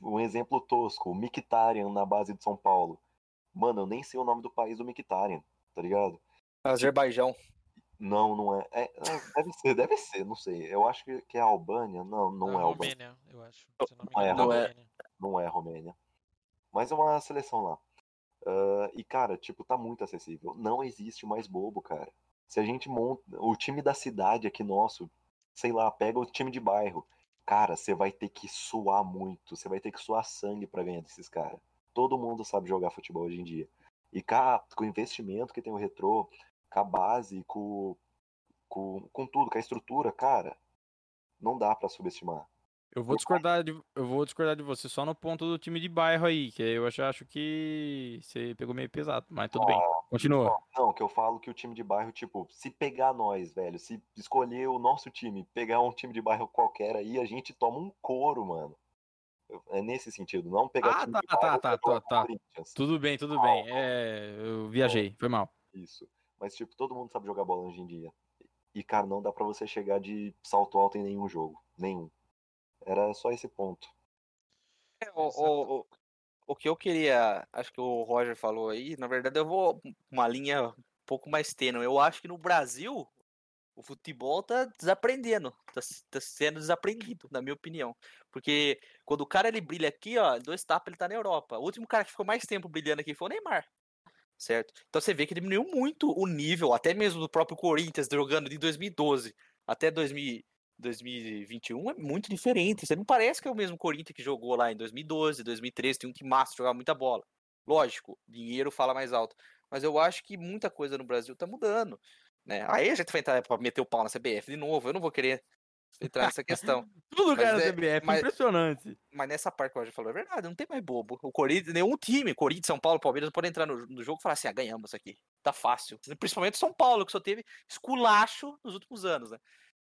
Speaker 6: Um exemplo tosco, o Mictarian na base de São Paulo. Mano, eu nem sei o nome do país do Mictarian, tá ligado?
Speaker 5: Azerbaijão.
Speaker 6: Não, não é. é- é, deve ser, deve ser, não sei. Eu acho que, que é a Albânia. Não, não
Speaker 8: Da
Speaker 6: é a Albânia.
Speaker 8: Romênia, eu acho. Não
Speaker 6: Não é,
Speaker 5: não
Speaker 8: é. Romênia.
Speaker 6: não é Romênia. Mas é uma seleção lá. Ah, e, cara, tipo, tá muito acessível. Não existe mais bobo, cara. Se a gente monta. O time da cidade aqui nosso, sei lá, pega o time de bairro. Cara, você vai ter que suar muito. Você vai ter que suar sangue pra ganhar desses caras. Todo mundo sabe jogar futebol hoje em dia. E com o investimento que tem o retrô, com a base, com, com, com tudo, com a estrutura, cara, não dá pra subestimar.
Speaker 4: Eu vou discordar de, eu vou discordar de você só no ponto do time de bairro aí, que eu já acho que você pegou meio pesado, mas tudo bem. Continua.
Speaker 6: Não, que eu falo que o time de bairro, tipo, se pegar nós, velho, se escolher o nosso time, pegar um time de bairro qualquer aí, a gente toma um couro, mano. É nesse sentido, não pegar
Speaker 4: Ah,
Speaker 6: time
Speaker 4: tá,
Speaker 6: de bairro
Speaker 4: tá,
Speaker 6: pra
Speaker 4: tá, tá, tá.
Speaker 6: Corinthians.
Speaker 4: Tudo bem, tudo bem. É, eu viajei, foi mal.
Speaker 6: Isso. mas, tipo, todo mundo sabe jogar bola hoje em dia. E, cara, não dá pra você chegar de salto alto em nenhum jogo. Nenhum. Era só esse ponto.
Speaker 5: É, o, o, o, o que eu queria, acho que o Roger falou aí, na verdade eu vou uma linha um pouco mais tênue. Eu acho que no Brasil o futebol tá desaprendendo, tá, tá sendo desaprendido, na minha opinião. Porque quando o cara ele brilha aqui, ó, dois tapas ele tá na Europa. O último cara que ficou mais tempo brilhando aqui foi o Neymar. Certo? Então você vê que diminuiu muito o nível, até mesmo do próprio Corinthians jogando de 2012 até 2000, 2021 é muito diferente. Você não parece que é o mesmo Corinthians que jogou lá em 2012, 2013, tem um que massa jogar muita bola. Lógico, dinheiro fala mais alto. Mas eu acho que muita coisa no Brasil tá mudando. Né? Aí a gente vai entrar pra meter o pau na CBF de novo. Eu não vou querer entrar nessa questão.
Speaker 4: Tudo
Speaker 5: Mas
Speaker 4: cara na
Speaker 5: é-
Speaker 4: CBF,
Speaker 5: mas-
Speaker 4: impressionante.
Speaker 5: Mas nessa parte que o Roger falou é verdade, não tem mais bobo. O Corinthians, nenhum time, Corinthians, São Paulo, Palmeiras, pode entrar no, no jogo e falar assim: ah, ganhamos isso aqui. Tá fácil. Principalmente São Paulo, que só teve esculacho nos últimos anos, né?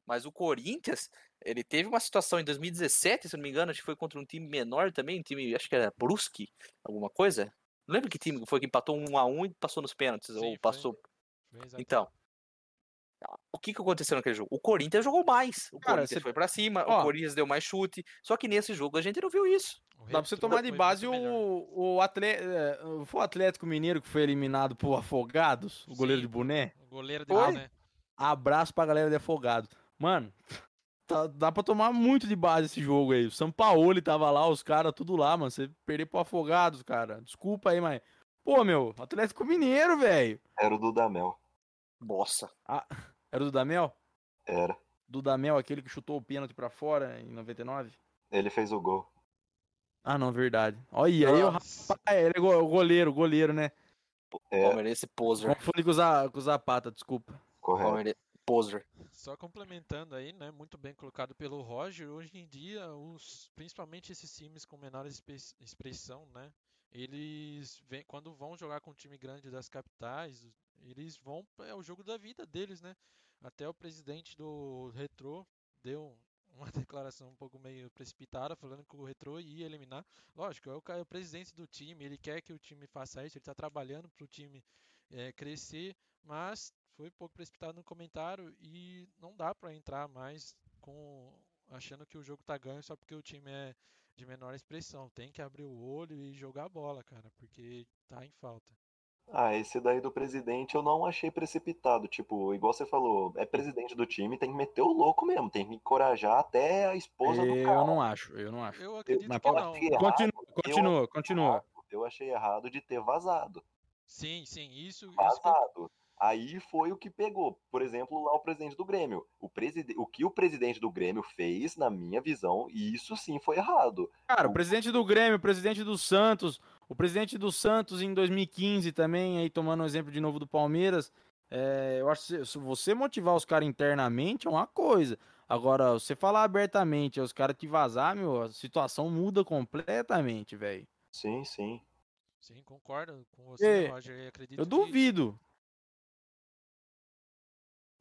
Speaker 5: Mas o Corinthians, ele teve uma situação em 2017, se eu não me engano, acho que foi contra um time menor também, um time, acho que era Brusque, alguma coisa. Não lembro que time foi que empatou um a um e passou nos pênaltis,
Speaker 8: Sim,
Speaker 5: ou
Speaker 8: foi.
Speaker 5: passou.
Speaker 8: Foi.
Speaker 5: Então. O que, que aconteceu naquele jogo? O Corinthians jogou mais. O
Speaker 4: Cara,
Speaker 5: Corinthians
Speaker 4: cê-
Speaker 5: foi pra cima,
Speaker 4: Ó.
Speaker 5: o Corinthians deu mais chute. Só que nesse jogo a gente não viu isso.
Speaker 4: Dá pra você tomar de base o, o, atleta, foi o Atlético Mineiro que foi eliminado por Afogados, o goleiro
Speaker 8: Sim.
Speaker 4: de boné.
Speaker 8: O goleiro de
Speaker 5: Foi?
Speaker 8: né?
Speaker 4: Abraço pra galera de Afogados. Mano, tá- dá pra tomar muito de base esse jogo aí. O São Paulo tava lá, os caras tudo lá, mano. Você perder pro Afogados, cara. Desculpa aí, mas. Pô, meu, Atlético Mineiro, velho.
Speaker 6: Era o Dudamel.
Speaker 5: Nossa.
Speaker 4: Era o Dudamel?
Speaker 6: Era.
Speaker 4: Dudamel, aquele que chutou o pênalti pra fora em 99?
Speaker 6: Ele fez o gol.
Speaker 4: Ah, não, verdade. Olha aí, o rapaz, ele é o goleiro, goleiro, né?
Speaker 6: É,
Speaker 5: Palmeirense poser.
Speaker 4: Confundi com o Zapata, desculpa.
Speaker 6: correto.
Speaker 5: Palmeirense poser.
Speaker 8: Só complementando aí, né, muito bem colocado pelo Roger, hoje em dia, os, principalmente esses times com menor expressão, né, eles vêm, quando vão jogar com um time grande das capitais, eles vão, é o jogo da vida deles, né, até o presidente do Retrô deu uma declaração um pouco meio precipitada, falando que o Retrô ia eliminar, lógico, é o, é o presidente do time, ele quer que o time faça isso, ele está trabalhando para o time eh, crescer, mas foi um pouco precipitado no comentário e não dá pra entrar mais com achando que o jogo tá ganho só porque o time é de menor expressão. Tem que abrir o olho e jogar a bola, cara, porque tá em falta.
Speaker 6: Ah, esse daí do presidente eu não achei precipitado. Tipo, igual você falou, é presidente do time, tem que meter o louco mesmo, tem que encorajar até a esposa do
Speaker 4: Eu
Speaker 6: cara.
Speaker 4: não acho, eu não acho.
Speaker 8: Eu acredito
Speaker 4: mas
Speaker 8: que
Speaker 6: eu
Speaker 8: não.
Speaker 6: errado.
Speaker 4: Continua,
Speaker 6: eu
Speaker 4: continua,
Speaker 6: achei
Speaker 4: continua.
Speaker 6: errado. Eu achei errado de ter vazado.
Speaker 8: Sim, sim, isso, isso que eu-
Speaker 6: Vazado. Aí foi o que pegou. Por exemplo, lá o presidente do Grêmio. O, preside... o que o presidente do Grêmio fez, na minha visão, isso sim foi errado.
Speaker 4: Cara, o presidente do Grêmio, o presidente do Santos, o presidente do Santos em 2015 também, aí tomando o exemplo de novo do Palmeiras, é, eu acho que se você motivar os caras internamente é uma coisa. Agora, você falar abertamente, os caras te vazar, meu, a situação muda completamente, velho.
Speaker 6: Sim, sim.
Speaker 8: sim, concordo com você,
Speaker 4: Ei,
Speaker 8: Roger, e acredito
Speaker 4: Eu
Speaker 8: que-
Speaker 4: duvido.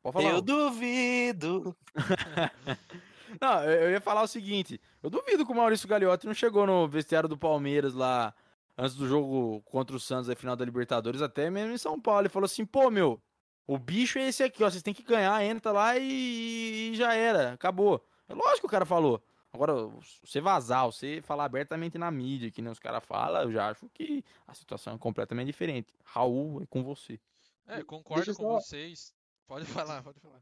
Speaker 4: Pode falar.
Speaker 5: Eu duvido.
Speaker 4: Não, eu ia falar o seguinte: eu duvido que o Maurício Gagliotti não chegou no vestiário do Palmeiras lá antes do jogo contra o Santos, a final da Libertadores, até mesmo em São Paulo. Ele falou assim: pô, meu, o bicho é esse aqui, ó. Vocês têm que ganhar, entra lá e, e já era, acabou. É lógico que o cara falou. Agora, você vazar, você falar abertamente na mídia, que nem os caras falam, eu já acho que a situação é completamente diferente. Raul, é com você.
Speaker 8: É, concordo com
Speaker 7: só-
Speaker 8: vocês. Pode falar, pode falar.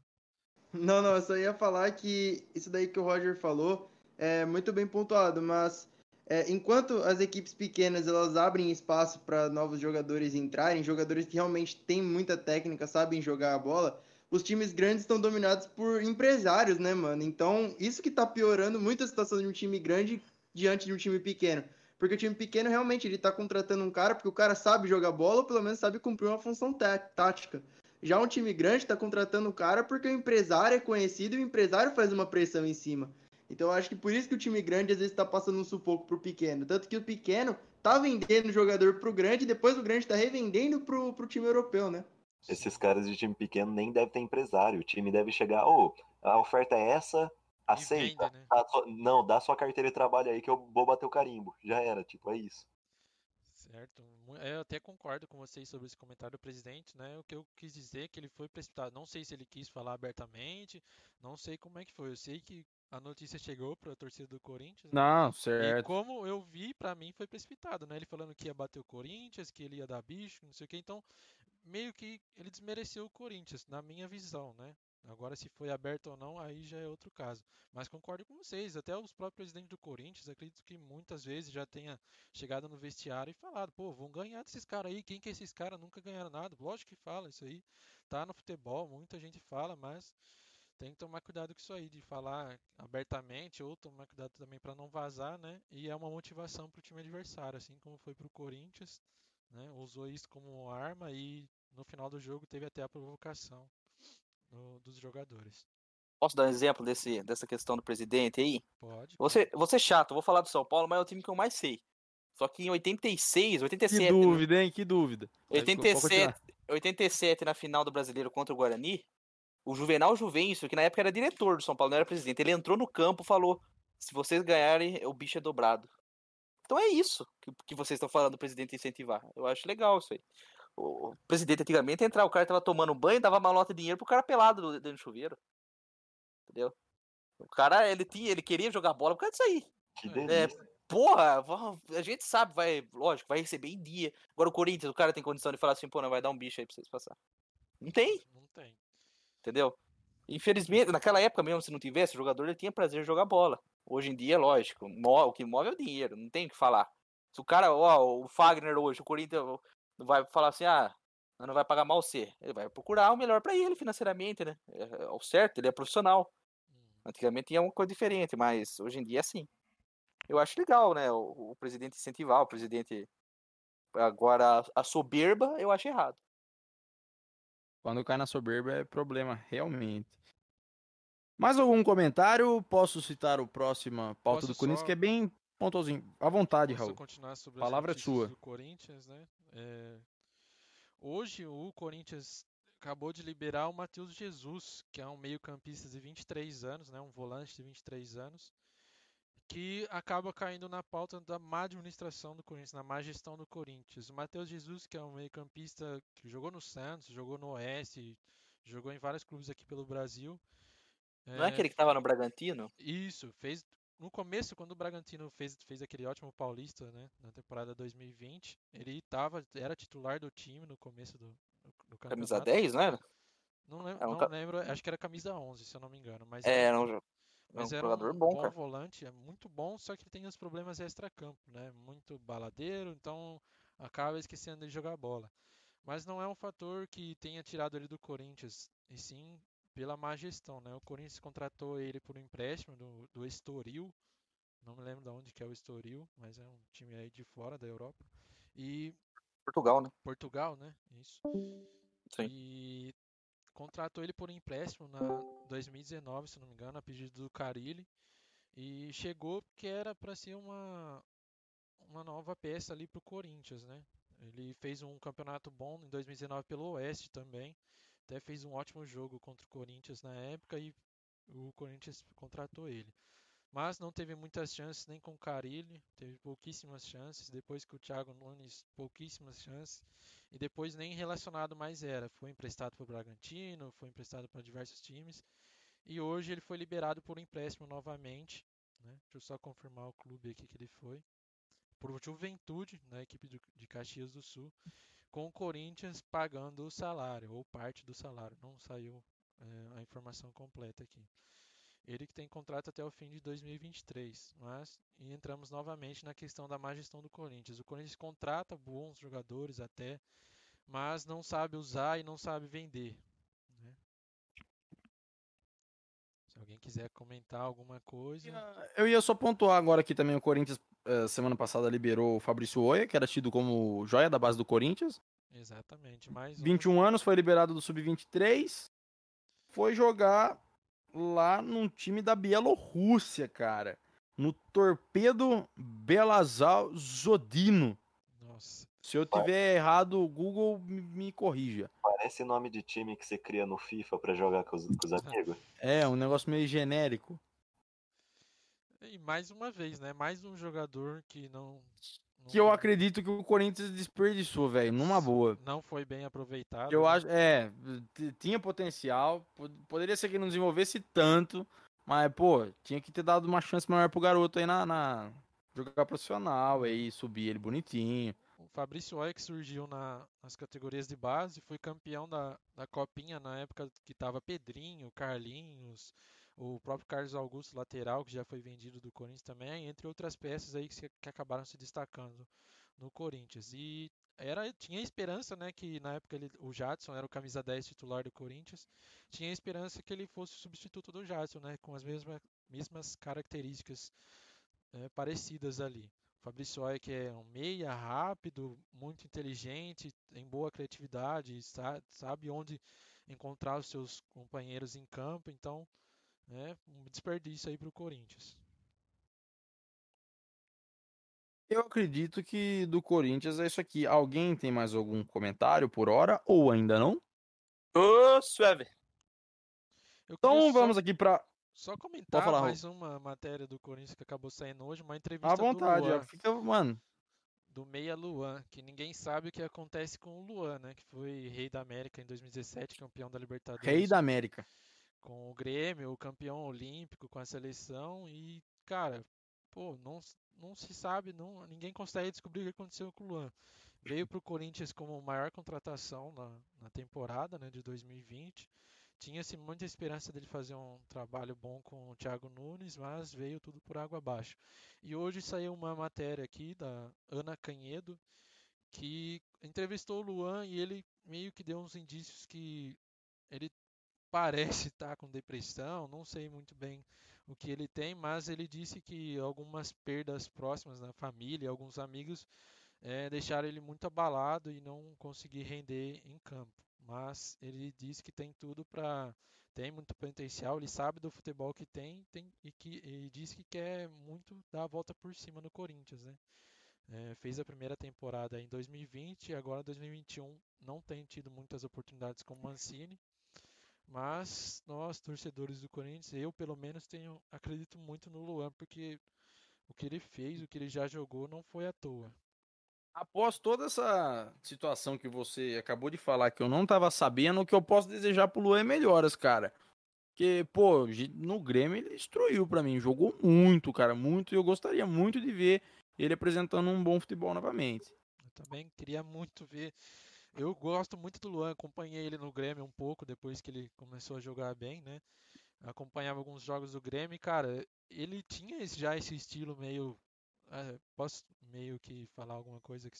Speaker 7: Não, não, eu só ia falar que isso daí que o Roger falou é muito bem pontuado, mas é, enquanto as equipes pequenas elas abrem espaço para novos jogadores entrarem, jogadores que realmente têm muita técnica, sabem jogar a bola, os times grandes estão dominados por empresários, né, mano? Então, isso que tá piorando muito a situação de um time grande diante de um time pequeno. Porque o time pequeno realmente ele tá contratando um cara porque o cara sabe jogar bola ou pelo menos sabe cumprir uma função tá- tática. Já um time grande tá contratando o cara porque o empresário é conhecido e o empresário faz uma pressão em cima. Então eu acho que por isso que o time grande às vezes tá passando um sufoco pro pequeno. Tanto que o pequeno tá vendendo jogador pro grande e depois o grande tá revendendo pro, pro time europeu, né?
Speaker 6: Esses caras de time pequeno nem devem ter empresário. O time deve chegar, ô, a oferta é essa, aceita.
Speaker 8: vende, né?
Speaker 6: Dá sua- Não, dá sua carteira de trabalho aí que eu vou bater o carimbo. Já era, tipo, é isso.
Speaker 8: Certo. É, Eu até concordo com vocês sobre esse comentário do presidente, né? O que eu quis dizer é que ele foi precipitado. Não sei se ele quis falar abertamente, não sei como é que foi. Eu sei que a notícia chegou para a torcida do Corinthians, né?
Speaker 4: Não,
Speaker 8: E
Speaker 4: certo.
Speaker 8: como eu vi, pra mim foi precipitado, né? Ele falando que ia bater o Corinthians, que ele ia dar bicho, não sei o quê. Então, meio que ele desmereceu o Corinthians, na minha visão, né? Agora, se foi aberto ou não, aí já é outro caso. Mas concordo com vocês, até os próprios presidentes do Corinthians, acredito que muitas vezes já tenha chegado no vestiário e falado, pô, vão ganhar desses caras aí, quem que é esses caras? Nunca ganharam nada. Lógico que fala isso aí, tá no futebol, muita gente fala, mas tem que tomar cuidado com isso aí, de falar abertamente, ou tomar cuidado também para não vazar, né? E é uma motivação para o time adversário, assim como foi para o Corinthians, né? Usou isso como arma e no final do jogo teve até a provocação do- dos jogadores.
Speaker 5: Posso dar um exemplo desse, dessa questão do presidente aí?
Speaker 8: Pode.
Speaker 5: Você, você chato, eu vou falar do São Paulo, mas é o time que eu mais sei. Só que em 86,
Speaker 4: Que
Speaker 5: 87,
Speaker 4: dúvida, hein? Que dúvida. Vai, pode
Speaker 5: 87,
Speaker 4: continuar.
Speaker 5: 87 na final do Brasileiro contra o Guarani, o Juvenal Juvencio, que na época era diretor do São Paulo, não era presidente, ele entrou no campo e falou: se vocês ganharem, o bicho é dobrado. Então é isso que, que vocês estão falando do presidente incentivar. Eu acho legal isso aí. O, presidente antigamente entrava, o cara tava tomando banho, dava uma nota de dinheiro pro cara pelado do- dentro do chuveiro. Entendeu? O cara, ele tinha, ele queria jogar bola por causa disso aí.
Speaker 6: Que
Speaker 8: É.
Speaker 5: Porra, a gente sabe, vai, lógico, vai receber em dia. Agora o Corinthians, o cara tem condição de falar assim, pô, não vai dar um bicho aí pra vocês passar. Não tem,
Speaker 8: Não tem.
Speaker 5: entendeu? Infelizmente, naquela época mesmo, se não tivesse, o jogador ele tinha prazer em jogar bola. Hoje em dia, lógico, o que move é o dinheiro, não tem o que falar. Se o cara, ó, o Fagner hoje, o Corinthians vai falar assim, ah, não vai pagar mal você. Ele vai procurar o melhor pra ele financeiramente, né? É, é o certo, ele é profissional.
Speaker 8: Hum.
Speaker 5: Antigamente tinha uma coisa diferente, mas hoje em dia é assim. Eu acho legal, né? O, o presidente incentivar, o presidente. Agora, a soberba, eu acho errado.
Speaker 4: Quando cai na soberba é problema, realmente. Mais algum comentário? Posso citar o próximo pauta
Speaker 8: Posso
Speaker 4: do Corinthians,
Speaker 8: só-
Speaker 4: que é bem pontualzinho. À vontade, Raul.
Speaker 8: continuar sobre
Speaker 4: A palavra é
Speaker 8: as
Speaker 4: sua.
Speaker 8: do Corinthians, né? É, Hoje o Corinthians acabou de liberar o Matheus Jesus, que é um meio-campista de 23 anos, né? Um volante de 23 anos, que acaba caindo na pauta da má administração do Corinthians, na má gestão do Corinthians. O Matheus Jesus, que é um meio-campista que jogou no Santos, jogou no Oeste, jogou em vários clubes aqui pelo Brasil.
Speaker 5: Não é aquele que tava no Bragantino?
Speaker 8: Isso, fez no começo, quando o Bragantino fez, fez aquele ótimo paulista, né, na temporada 2020, ele tava, era titular do time no começo do, do, do
Speaker 5: Camisa
Speaker 8: campeonato.
Speaker 5: 10, não era?
Speaker 8: Não, lem-
Speaker 5: É um
Speaker 8: não lembro, acho que era camisa 11, se eu não me engano, mas
Speaker 5: É,
Speaker 8: era,
Speaker 5: um, jo- era um
Speaker 8: mas era
Speaker 5: jogador
Speaker 8: um
Speaker 5: bom,
Speaker 8: bom
Speaker 5: cara.
Speaker 8: volante, é muito bom, só que ele tem os problemas extra-campo, né, muito baladeiro, então acaba esquecendo de jogar bola. Mas não é um fator que tenha tirado ele do Corinthians, e sim pela má gestão, né? O Corinthians contratou ele por um empréstimo do, do Estoril, não me lembro de onde que é o Estoril, mas é um time aí de fora da Europa. E
Speaker 5: Portugal, né?
Speaker 8: Portugal, né? Isso.
Speaker 5: Sim.
Speaker 8: E contratou ele por um empréstimo na 2019, se não me engano, a pedido do Carilli. E chegou porque era para ser uma uma nova peça ali pro Corinthians, né? Ele fez um campeonato bom em 2019 pelo Oeste também. Até fez um ótimo jogo contra o Corinthians na época e o Corinthians contratou ele. Mas não teve muitas chances nem com o Carilli, teve pouquíssimas chances. Depois que o Thiago Nunes, pouquíssimas chances. E depois nem relacionado mais era. Foi emprestado para o Bragantino, foi emprestado para diversos times. E hoje ele foi liberado por empréstimo novamente. Né? Deixa eu só confirmar o clube aqui que ele foi. Por Juventude, na equipe de Caxias do Sul, com o Corinthians pagando o salário, ou parte do salário. Não saiu é, a informação completa aqui. Ele que tem contrato até o fim de 2023, mas e entramos novamente na questão da má gestão do Corinthians. O Corinthians contrata bons jogadores até, mas não sabe usar e não sabe vender. né? Se alguém quiser comentar alguma coisa,
Speaker 4: Eu ia só pontuar agora que também o Corinthians, eh, semana passada, liberou o Fabrício Oia, que era tido como joia da base do Corinthians.
Speaker 8: exatamente. Mais um
Speaker 4: 21 anos, foi liberado do Sub-23. Foi jogar lá num time da Bielorrússia, cara. No Torpedo Belazal Zodino.
Speaker 8: Nossa,
Speaker 4: Se eu tiver errado, o Google me, me corrija.
Speaker 6: Parece nome de time que você cria no FIFA pra jogar com os, com os amigos.
Speaker 4: É, um negócio meio genérico.
Speaker 8: E mais uma vez, né? Mais um jogador que não
Speaker 4: que eu acredito que o Corinthians desperdiçou, velho, numa boa.
Speaker 8: Não foi bem aproveitado.
Speaker 4: Eu
Speaker 8: né?
Speaker 4: acho, é, tinha potencial, pod- poderia ser que não desenvolvesse tanto, mas, pô, tinha que ter dado uma chance maior pro garoto aí na, na jogar profissional, aí subir ele bonitinho.
Speaker 8: O Fabrício Oy, que surgiu na- nas categorias de base, foi campeão da, da Copinha na época que tava Pedrinho, Carlinhos, o próprio Carlos Augusto, lateral, que já foi vendido do Corinthians também, entre outras peças aí que, se- que acabaram se destacando no Corinthians. E era, tinha esperança, né, que na época ele, o Jadson era o camisa 10 titular do Corinthians, tinha esperança que ele fosse o substituto do Jadson, né, com as mesmas, mesmas características eh, parecidas ali. O Fabrício Oy, que é um meia rápido, muito inteligente, tem boa criatividade, sa- sabe onde encontrar os seus companheiros em campo, então é um desperdício aí para o Corinthians.
Speaker 4: Eu acredito que do Corinthians é isso aqui. Alguém tem mais algum comentário por hora ou ainda não?
Speaker 5: Ô, suave.
Speaker 8: Eu
Speaker 4: Então
Speaker 8: queria
Speaker 4: vamos
Speaker 8: só,
Speaker 4: aqui pra.
Speaker 8: só comentar
Speaker 4: falar, Raul.
Speaker 8: mais uma matéria do Corinthians que acabou saindo hoje, uma
Speaker 4: À
Speaker 8: entrevista
Speaker 4: vontade,
Speaker 8: do Luan,
Speaker 4: fica, mano.
Speaker 8: do Meia Luan, que ninguém sabe o que acontece com o Luan, né, que foi rei da América em 2017, campeão da Libertadores.
Speaker 4: Rei da América.
Speaker 8: Com o Grêmio, o campeão olímpico com a seleção e, cara, pô, não, não se sabe, não, ninguém consegue descobrir o que aconteceu com o Luan. Veio para o Corinthians como maior contratação na, na temporada, né, de 2020. Tinha-se muita esperança dele fazer um trabalho bom com o Thiago Nunes, mas veio tudo por água abaixo. E hoje saiu uma matéria aqui da Ana Canhedo, que entrevistou o Luan e ele meio que deu uns indícios que ele parece estar com depressão, não sei muito bem o que ele tem, mas ele disse que algumas perdas próximas na família, alguns amigos, eh, deixaram ele muito abalado e não conseguir render em campo. Mas ele disse que tem tudo para tem muito potencial, ele sabe do futebol que tem, tem e que e diz que quer muito dar a volta por cima no Corinthians, né? Eh, fez a primeira temporada em 2020 e agora 2021 não tem tido muitas oportunidades com o Mancini. Mas nós, torcedores do Corinthians, eu pelo menos tenho, acredito muito no Luan, porque o que ele fez, o que ele já jogou, não foi à toa.
Speaker 4: Após toda essa situação que você acabou de falar, que eu não tava sabendo, o que eu posso desejar pro Luan é melhoras, cara. Porque, pô, no Grêmio ele destruiu pra mim, jogou muito, cara, muito, e eu gostaria muito de ver ele apresentando um bom futebol novamente.
Speaker 8: Eu também queria muito ver. Eu gosto muito do Luan, acompanhei ele no Grêmio um pouco depois que ele começou a jogar bem, né? Acompanhava alguns jogos do Grêmio e, cara, ele tinha já esse estilo meio. eh, posso meio que falar alguma coisa que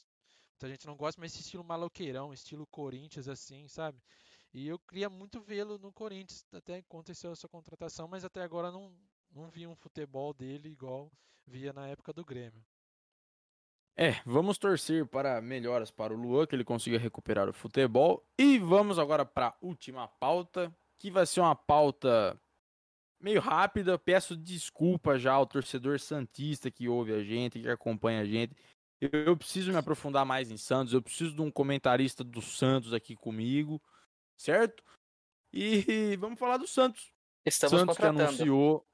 Speaker 8: muita gente não gosta, mas esse estilo maloqueirão, estilo Corinthians, assim, sabe? E eu queria muito vê-lo no Corinthians, até aconteceu essa contratação, mas até agora não, não vi um futebol dele igual via na época do Grêmio.
Speaker 4: É, vamos torcer para melhoras para o Luan, que ele consiga recuperar o futebol. E vamos agora para a última pauta, que vai ser uma pauta meio rápida. Peço desculpa já ao torcedor santista que ouve a gente, que acompanha a gente. Eu, preciso me aprofundar mais em Santos, eu preciso de um comentarista do Santos aqui comigo, certo? E vamos falar do Santos.
Speaker 5: Estamos
Speaker 4: Santos que anunciou.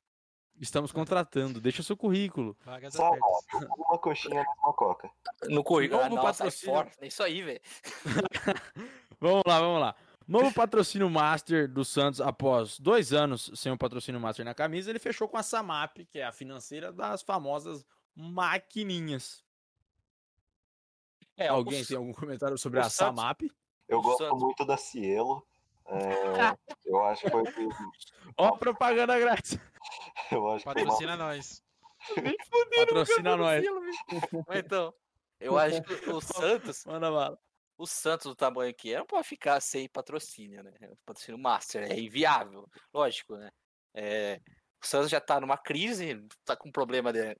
Speaker 4: Estamos contratando. Deixa seu currículo.
Speaker 8: Vagas
Speaker 6: Só
Speaker 8: abertas.
Speaker 6: uma coxinha na sua coca.
Speaker 5: No currículo. Ah,
Speaker 4: Novo
Speaker 5: nossa, é
Speaker 4: patrocínio.
Speaker 5: forte. É isso aí, velho.
Speaker 4: Vamos lá, vamos lá. Novo patrocínio Master do Santos após dois anos sem o patrocínio Master na camisa, ele fechou com a Samap, que é a financeira das famosas maquininhas.
Speaker 5: É,
Speaker 4: Alguém
Speaker 5: o-
Speaker 4: tem algum comentário sobre a
Speaker 5: Santos-
Speaker 4: Samap?
Speaker 6: Eu
Speaker 5: O
Speaker 6: gosto
Speaker 5: Santos-
Speaker 6: muito da Cielo. É, eu acho que foi.
Speaker 4: Ó, propaganda grátis.
Speaker 6: Eu acho que foi uma
Speaker 8: Patrocina nós.
Speaker 4: Patrocina nós.
Speaker 5: Então, eu acho que o Santos,
Speaker 4: Manda bala.
Speaker 5: o Santos do tamanho que é, não pode ficar sem patrocínio, né? Patrocínio Master, é inviável, lógico, né? É, o Santos já tá numa crise, tá com problema de-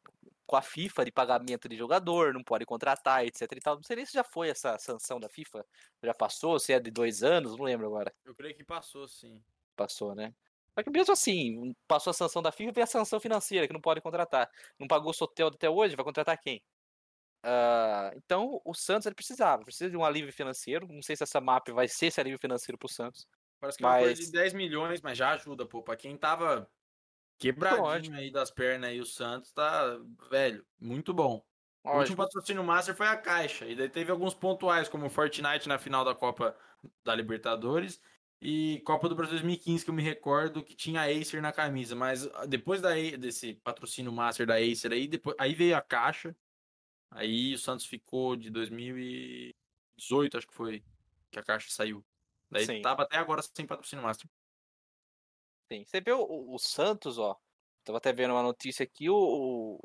Speaker 5: com a FIFA de pagamento de jogador, não pode contratar, etc e tal. Não sei nem se já foi essa sanção da FIFA, já passou, se é de dois anos, não lembro agora.
Speaker 4: Eu creio que passou, sim.
Speaker 5: Passou, né? Só que mesmo assim, passou a sanção da FIFA e a sanção financeira, que não pode contratar. Não pagou o Sotel até hoje, vai contratar quem? Ah, então, o Santos ele precisava, precisa de um alívio financeiro. Não sei se essa MAP vai ser esse alívio financeiro pro Santos.
Speaker 4: Parece que é uma coisa
Speaker 5: Mas-
Speaker 4: de 10 milhões, mas já ajuda, pô. Pra quem tava quebradinho aí das pernas aí, o Santos tá, velho, muito bom. O último patrocínio Master foi a Caixa. E daí teve alguns pontuais, como o Fortnite na final da Copa da Libertadores e Copa do Brasil 2015, que eu me recordo que tinha a Acer na camisa. Mas ah, depois da, desse patrocínio Master da Acer aí, depois, aí veio a Caixa. Aí o Santos ficou de 2018, acho que foi, que a Caixa saiu. Daí
Speaker 5: Sim.
Speaker 4: tava até agora sem patrocínio Master.
Speaker 5: Sim. Você vê o, o- Santos, ó. Tava até vendo uma notícia aqui, o, o-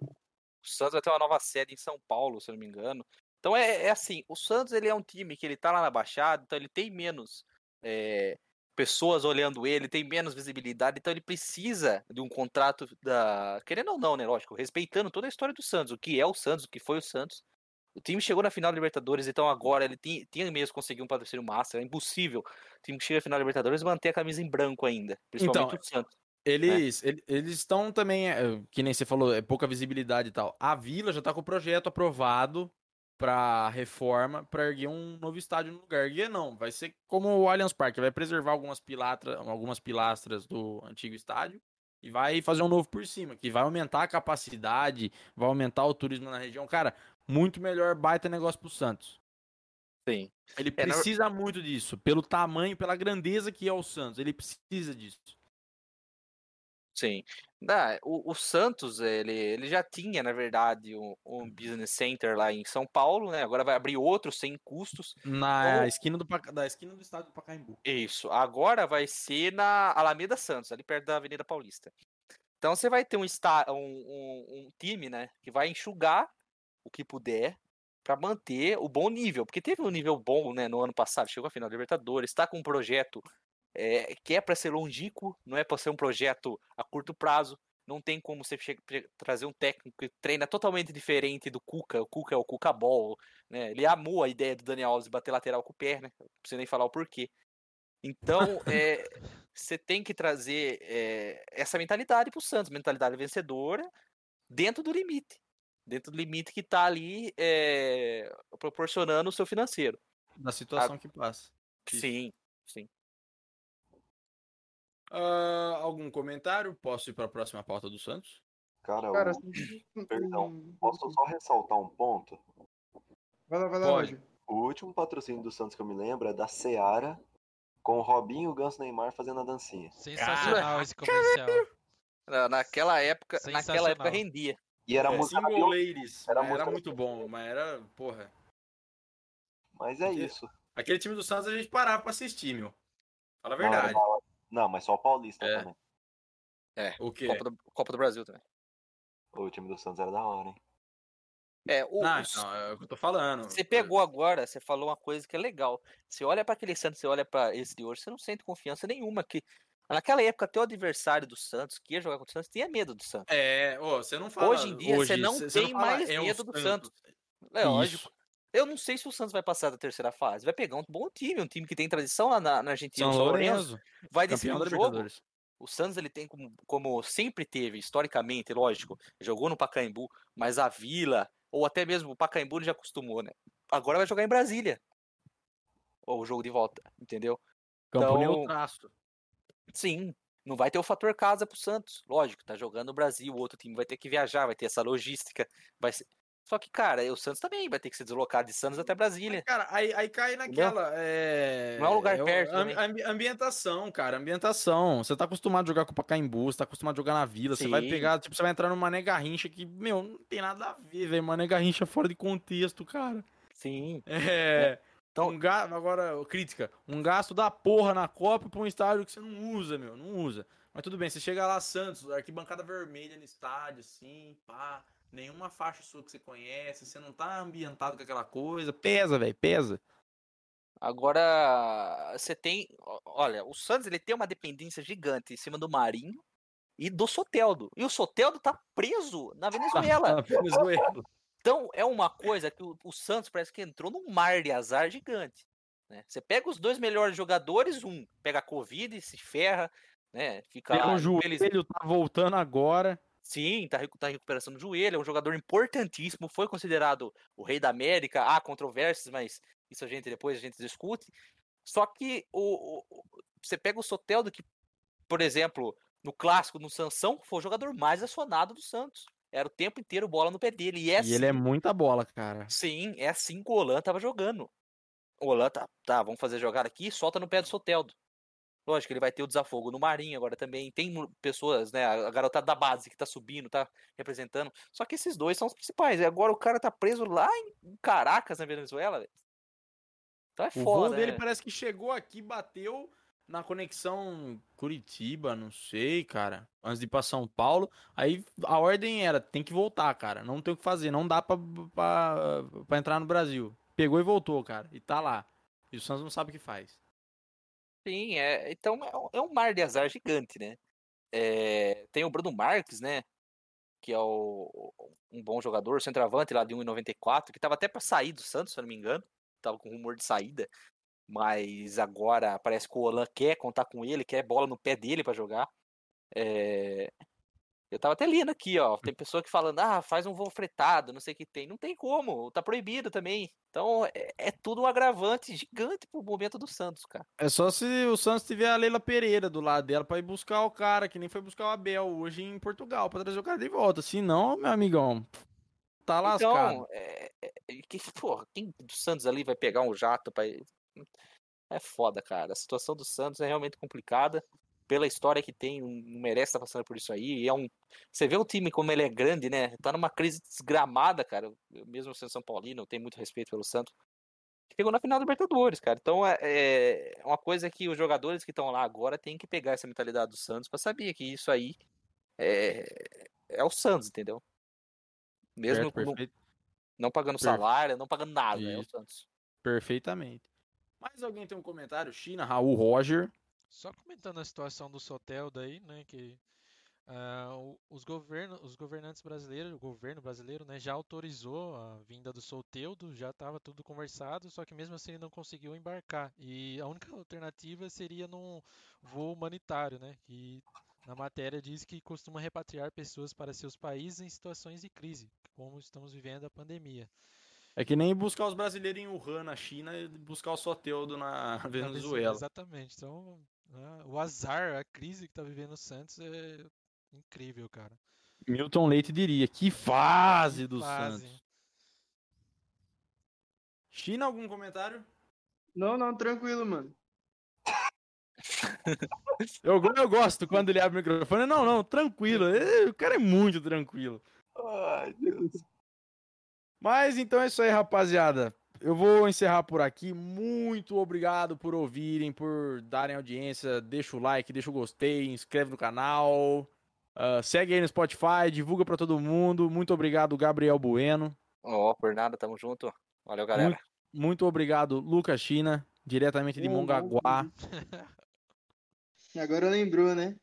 Speaker 5: o Santos vai ter uma nova sede em São Paulo, se eu não me engano. Então é, é assim, o Santos ele é um time que ele tá lá na Baixada, então ele tem menos é, pessoas olhando ele, tem menos visibilidade, então ele precisa de um contrato da. Querendo ou não, né? Lógico, respeitando toda a história do Santos, o que é o Santos, o que foi o Santos. O time chegou na final da Libertadores, então agora ele tem- tinha mesmo conseguido um patrocínio master. É impossível o time que chega na final da Libertadores manter a camisa em branco ainda. Principalmente
Speaker 4: Então,
Speaker 5: o Santos.
Speaker 4: Eles ele- eles estão também, é, que nem você falou, é pouca visibilidade e tal. A Vila já tá com o projeto aprovado pra reforma, pra erguer um novo estádio no lugar. Erguer não, vai ser como o Allianz Parque, vai preservar algumas, pilatra, algumas pilastras do antigo estádio e vai fazer um novo por cima, que vai aumentar a capacidade, vai aumentar o turismo na região. Cara, muito melhor, baita negócio pro Santos.
Speaker 5: Sim.
Speaker 4: Ele
Speaker 5: É, na-
Speaker 4: precisa muito disso, pelo tamanho, pela grandeza que é o Santos. Ele precisa disso.
Speaker 5: Sim. Dá, o, o Santos, ele, ele já tinha, na verdade, um, um business center lá em São Paulo, né? Agora vai abrir outro sem custos.
Speaker 4: Na
Speaker 5: Então-
Speaker 4: esquina do, da esquina do estádio do Pacaembu.
Speaker 5: Isso. Agora vai ser na Alameda Santos, ali perto da Avenida Paulista. Então você vai ter um, um, um, um time, né? Que vai enxugar o que puder para manter o bom nível. Porque teve um nível bom, né? No ano passado, chegou à final da Libertadores, está com um projeto é, que é para ser longínquo, não é para ser um projeto a curto prazo. Não tem como você trazer um técnico que treina totalmente diferente do Cuca. O Cuca é o Cuca Ball, né? Ele amou a ideia do Daniel Alves bater lateral com o pé, né? Não precisa nem falar o porquê. Então, é, você tem que trazer é, essa mentalidade para o Santos, mentalidade vencedora, dentro do limite. Dentro do limite que está ali é, proporcionando o seu financeiro.
Speaker 4: Da situação que passa. Isso.
Speaker 5: Sim, sim.
Speaker 4: Ah, algum comentário? Posso ir para a próxima pauta do Santos?
Speaker 6: Cara,
Speaker 7: Cara,
Speaker 6: o-
Speaker 7: assim,
Speaker 6: perdão, posso só ressaltar um ponto?
Speaker 7: Vai lá, vai lá,
Speaker 4: Pode.
Speaker 7: Roger.
Speaker 6: O último patrocínio do Santos que eu me lembro é da Seara, com o Robinho, o Ganso Neymar fazendo a dancinha.
Speaker 8: Sensacional esse comercial.
Speaker 5: Na- Naquela época, naquela época rendia.
Speaker 6: E era
Speaker 4: É,
Speaker 6: música na
Speaker 4: Single
Speaker 6: bio-
Speaker 4: Ladies.
Speaker 6: Era
Speaker 4: Era,
Speaker 6: música-
Speaker 4: muito bom, mas era, porra.
Speaker 6: Mas é isso.
Speaker 4: Aquele time do Santos a gente parava pra assistir, meu. Fala a
Speaker 6: Não, era
Speaker 4: verdade.
Speaker 6: da hora. Não, mas só o Paulista
Speaker 4: É.
Speaker 6: também.
Speaker 4: O quê?
Speaker 5: Copa do, Copa do Brasil também.
Speaker 6: O time do Santos era da hora, hein?
Speaker 5: É, o,
Speaker 4: Não,
Speaker 5: o-
Speaker 4: então, é o que eu tô falando.
Speaker 5: Você pegou agora, você falou uma coisa que é legal. Você olha para aquele Santos, você olha para esse de hoje, você não sente confiança nenhuma que naquela época até o adversário do Santos que ia jogar contra o Santos tinha medo do Santos.
Speaker 4: É, ô, você não fala.
Speaker 5: Hoje em dia, você não
Speaker 4: cê-
Speaker 5: tem
Speaker 4: cê fala,
Speaker 5: mais
Speaker 4: é
Speaker 5: medo do Santos. É
Speaker 4: Isso.
Speaker 5: lógico. Eu não sei se o Santos vai passar da terceira fase. Vai pegar um bom time, um time que tem tradição lá na, na Argentina.
Speaker 4: São
Speaker 5: Lourenço vai decidir o jogo. O Santos ele tem como, como sempre teve, historicamente, lógico, jogou no Pacaembu, mas a Vila, ou até mesmo o Pacaembu ele já acostumou, né? Agora vai jogar em Brasília. Ou o jogo de volta, entendeu?
Speaker 4: Campo
Speaker 5: Então-
Speaker 4: neutraço.
Speaker 5: Sim, não vai ter o fator casa pro Santos. Lógico, tá jogando no Brasil, o outro time vai ter que viajar, vai ter essa logística, vai ser... Só que, cara, o Santos também vai ter que se deslocar de Santos até Brasília.
Speaker 4: Cara, aí, aí cai naquela. É...
Speaker 5: Não é um lugar
Speaker 4: o-
Speaker 5: perto
Speaker 4: ambi- ambientação, cara. Ambientação. Você tá acostumado a jogar com o Pacaembu, você tá acostumado a jogar na vila. Você vai
Speaker 5: Sim.
Speaker 4: pegar, tipo, você vai entrar no Mané Garrincha que, meu, não tem nada a ver, velho. Mané Garrincha fora de contexto, cara.
Speaker 5: Sim.
Speaker 4: É.
Speaker 5: Então-
Speaker 4: um ga... Agora, crítica. Um gasto da porra na Copa pra um estádio que você não usa, meu. Não usa. Mas tudo bem, você chega lá, Santos, arquibancada vermelha no estádio, assim, pá. Nenhuma faixa sua que você conhece, você não tá ambientado com aquela coisa. Pesa, velho, pesa.
Speaker 5: Agora, você tem. Olha, o Santos ele tem uma dependência gigante em cima do Marinho e do Soteldo. E o Soteldo tá preso na Venezuela.
Speaker 4: Na Venezuela.
Speaker 5: Então é uma coisa que o, o Santos parece que entrou num mar de azar gigante. né? Você pega os dois melhores jogadores, um pega a Covid, se ferra, né? Fica
Speaker 4: Pelo
Speaker 5: infeliz-
Speaker 4: joelho, tá voltando agora.
Speaker 5: Sim, tá, tá recuperação do joelho, é um jogador importantíssimo, foi considerado o rei da América, há controvérsias, mas isso a gente depois a gente discute. Só que o- o- você pega o Soteldo, que, por exemplo, no clássico, no Sansão, foi o jogador mais acionado do Santos. Era o tempo inteiro bola no pé dele. E, é
Speaker 4: E ele é muita bola, cara.
Speaker 5: Sim, é assim que o Olan tava jogando. O Olan tá, tá, vamos fazer jogar aqui, solta no pé do Soteldo. Lógico, ele vai ter o desafogo no Marinho agora também. Tem pessoas, né? A garotada da base que tá subindo, tá representando. Só que esses dois são os principais. E agora o cara tá preso lá em Caracas, na Venezuela. Então é
Speaker 4: O voo
Speaker 5: foda.
Speaker 4: dele
Speaker 5: né?
Speaker 4: parece que chegou aqui, bateu na conexão Curitiba, não sei, cara. Antes de ir pra São Paulo. Aí a ordem era, tem que voltar, cara. Não tem o que fazer, não dá pra, pra, pra entrar no Brasil. Pegou e voltou, cara. E tá lá. E o Santos não sabe o que faz.
Speaker 5: Sim, é, então é um- é mar de azar gigante, né? É, tem o Bruno Marques, né? Que é o, um bom jogador, centroavante lá de 1,94, que tava até pra sair do Santos, se eu não me engano. Tava com rumor de saída. Mas agora parece que o Olan quer contar com ele, quer bola no pé dele pra jogar. É, Eu tava até lendo aqui, ó. Tem pessoa que falando, ah, faz um voo fretado, não sei o que tem. Não tem como, tá proibido também. Então é, é tudo um agravante gigante pro momento do Santos, cara.
Speaker 4: É só se o Santos tiver a Leila Pereira do lado dela pra ir buscar o cara, que nem foi buscar o Abel hoje em Portugal, pra trazer o cara de volta. Se não, meu amigão, tá lascado.
Speaker 5: Então, é, é, é que, porra, quem do Santos ali vai pegar um jato pra ir? É foda, cara. A situação do Santos é realmente complicada. Pela história que tem, não merece estar passando por isso aí. E é um... Você vê o time como ele é grande, né? Tá numa crise desgramada, cara. Eu, mesmo sendo São Paulino, eu tenho muito respeito pelo Santos. Chegou na final da Libertadores, cara. Então é, é uma coisa que os jogadores que estão lá agora têm que pegar essa mentalidade do Santos pra saber que isso aí é, é o Santos, entendeu? Mesmo
Speaker 4: Certo, perfeito.
Speaker 5: não pagando salário, não pagando nada, é o
Speaker 4: Isso.
Speaker 5: Santos.
Speaker 4: Perfeitamente. Mais alguém tem um comentário? China, Raul Roger.
Speaker 8: Só comentando a situação do Soteldo aí, né, que o- os, governo, os governantes brasileiros, o governo brasileiro, né, já autorizou a vinda do Soteldo, já estava tudo conversado, só que mesmo assim ele não conseguiu embarcar. E a única alternativa seria num voo humanitário, né, que na matéria diz que costuma repatriar pessoas para seus países em situações de crise, como estamos vivendo a pandemia.
Speaker 4: É que nem buscar os brasileiros em Wuhan, na China, e buscar o Soteldo na
Speaker 8: Na
Speaker 4: Venezuela.
Speaker 8: Exatamente. Então, ah, o azar, a crise que está vivendo o Santos é incrível, cara.
Speaker 4: Milton Leite diria, que fase do
Speaker 8: Fase.
Speaker 4: Santos. China, algum comentário?
Speaker 7: Não, não, tranquilo, mano.
Speaker 4: Eu, eu gosto quando ele abre o microfone. Não, não, tranquilo. O cara é muito tranquilo.
Speaker 6: Ai, Deus.
Speaker 4: Mas então é isso aí, rapaziada. Eu vou encerrar por aqui. Muito obrigado por ouvirem, por darem audiência. Deixa o like, deixa o gostei, inscreve no canal. ah, segue aí no Spotify, divulga pra todo mundo. Muito obrigado, Gabriel Bueno.
Speaker 5: Ó, por nada, tamo junto. Valeu, galera.
Speaker 4: Muito obrigado, Lucas China, diretamente de Mongaguá.
Speaker 7: Agora lembrou, né?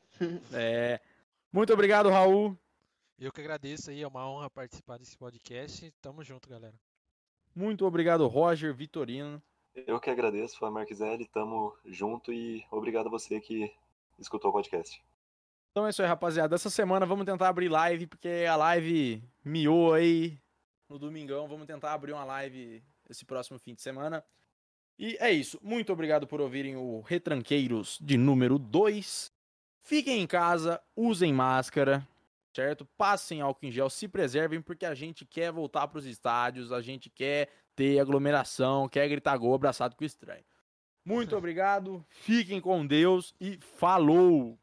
Speaker 4: É, Muito obrigado, Raul.
Speaker 8: Eu que agradeço aí, é uma honra participar desse podcast. Tamo junto, galera.
Speaker 4: Muito obrigado, Roger Vitorino.
Speaker 6: Eu que agradeço, foi a Marquiselli, tamo junto e obrigado a você que escutou o podcast.
Speaker 4: Então é isso aí, rapaziada. Essa semana vamos tentar abrir live, porque a live miou aí no domingão. Vamos tentar abrir uma live esse próximo fim de semana. E é isso. Muito obrigado por ouvirem o Retranqueiros de número 2. Fiquem em casa, usem máscara, certo? Passem álcool em gel, se preservem, porque a gente quer voltar para os estádios, a gente quer ter aglomeração, quer gritar gol abraçado com o estranho. Muito obrigado, fiquem com Deus e falou!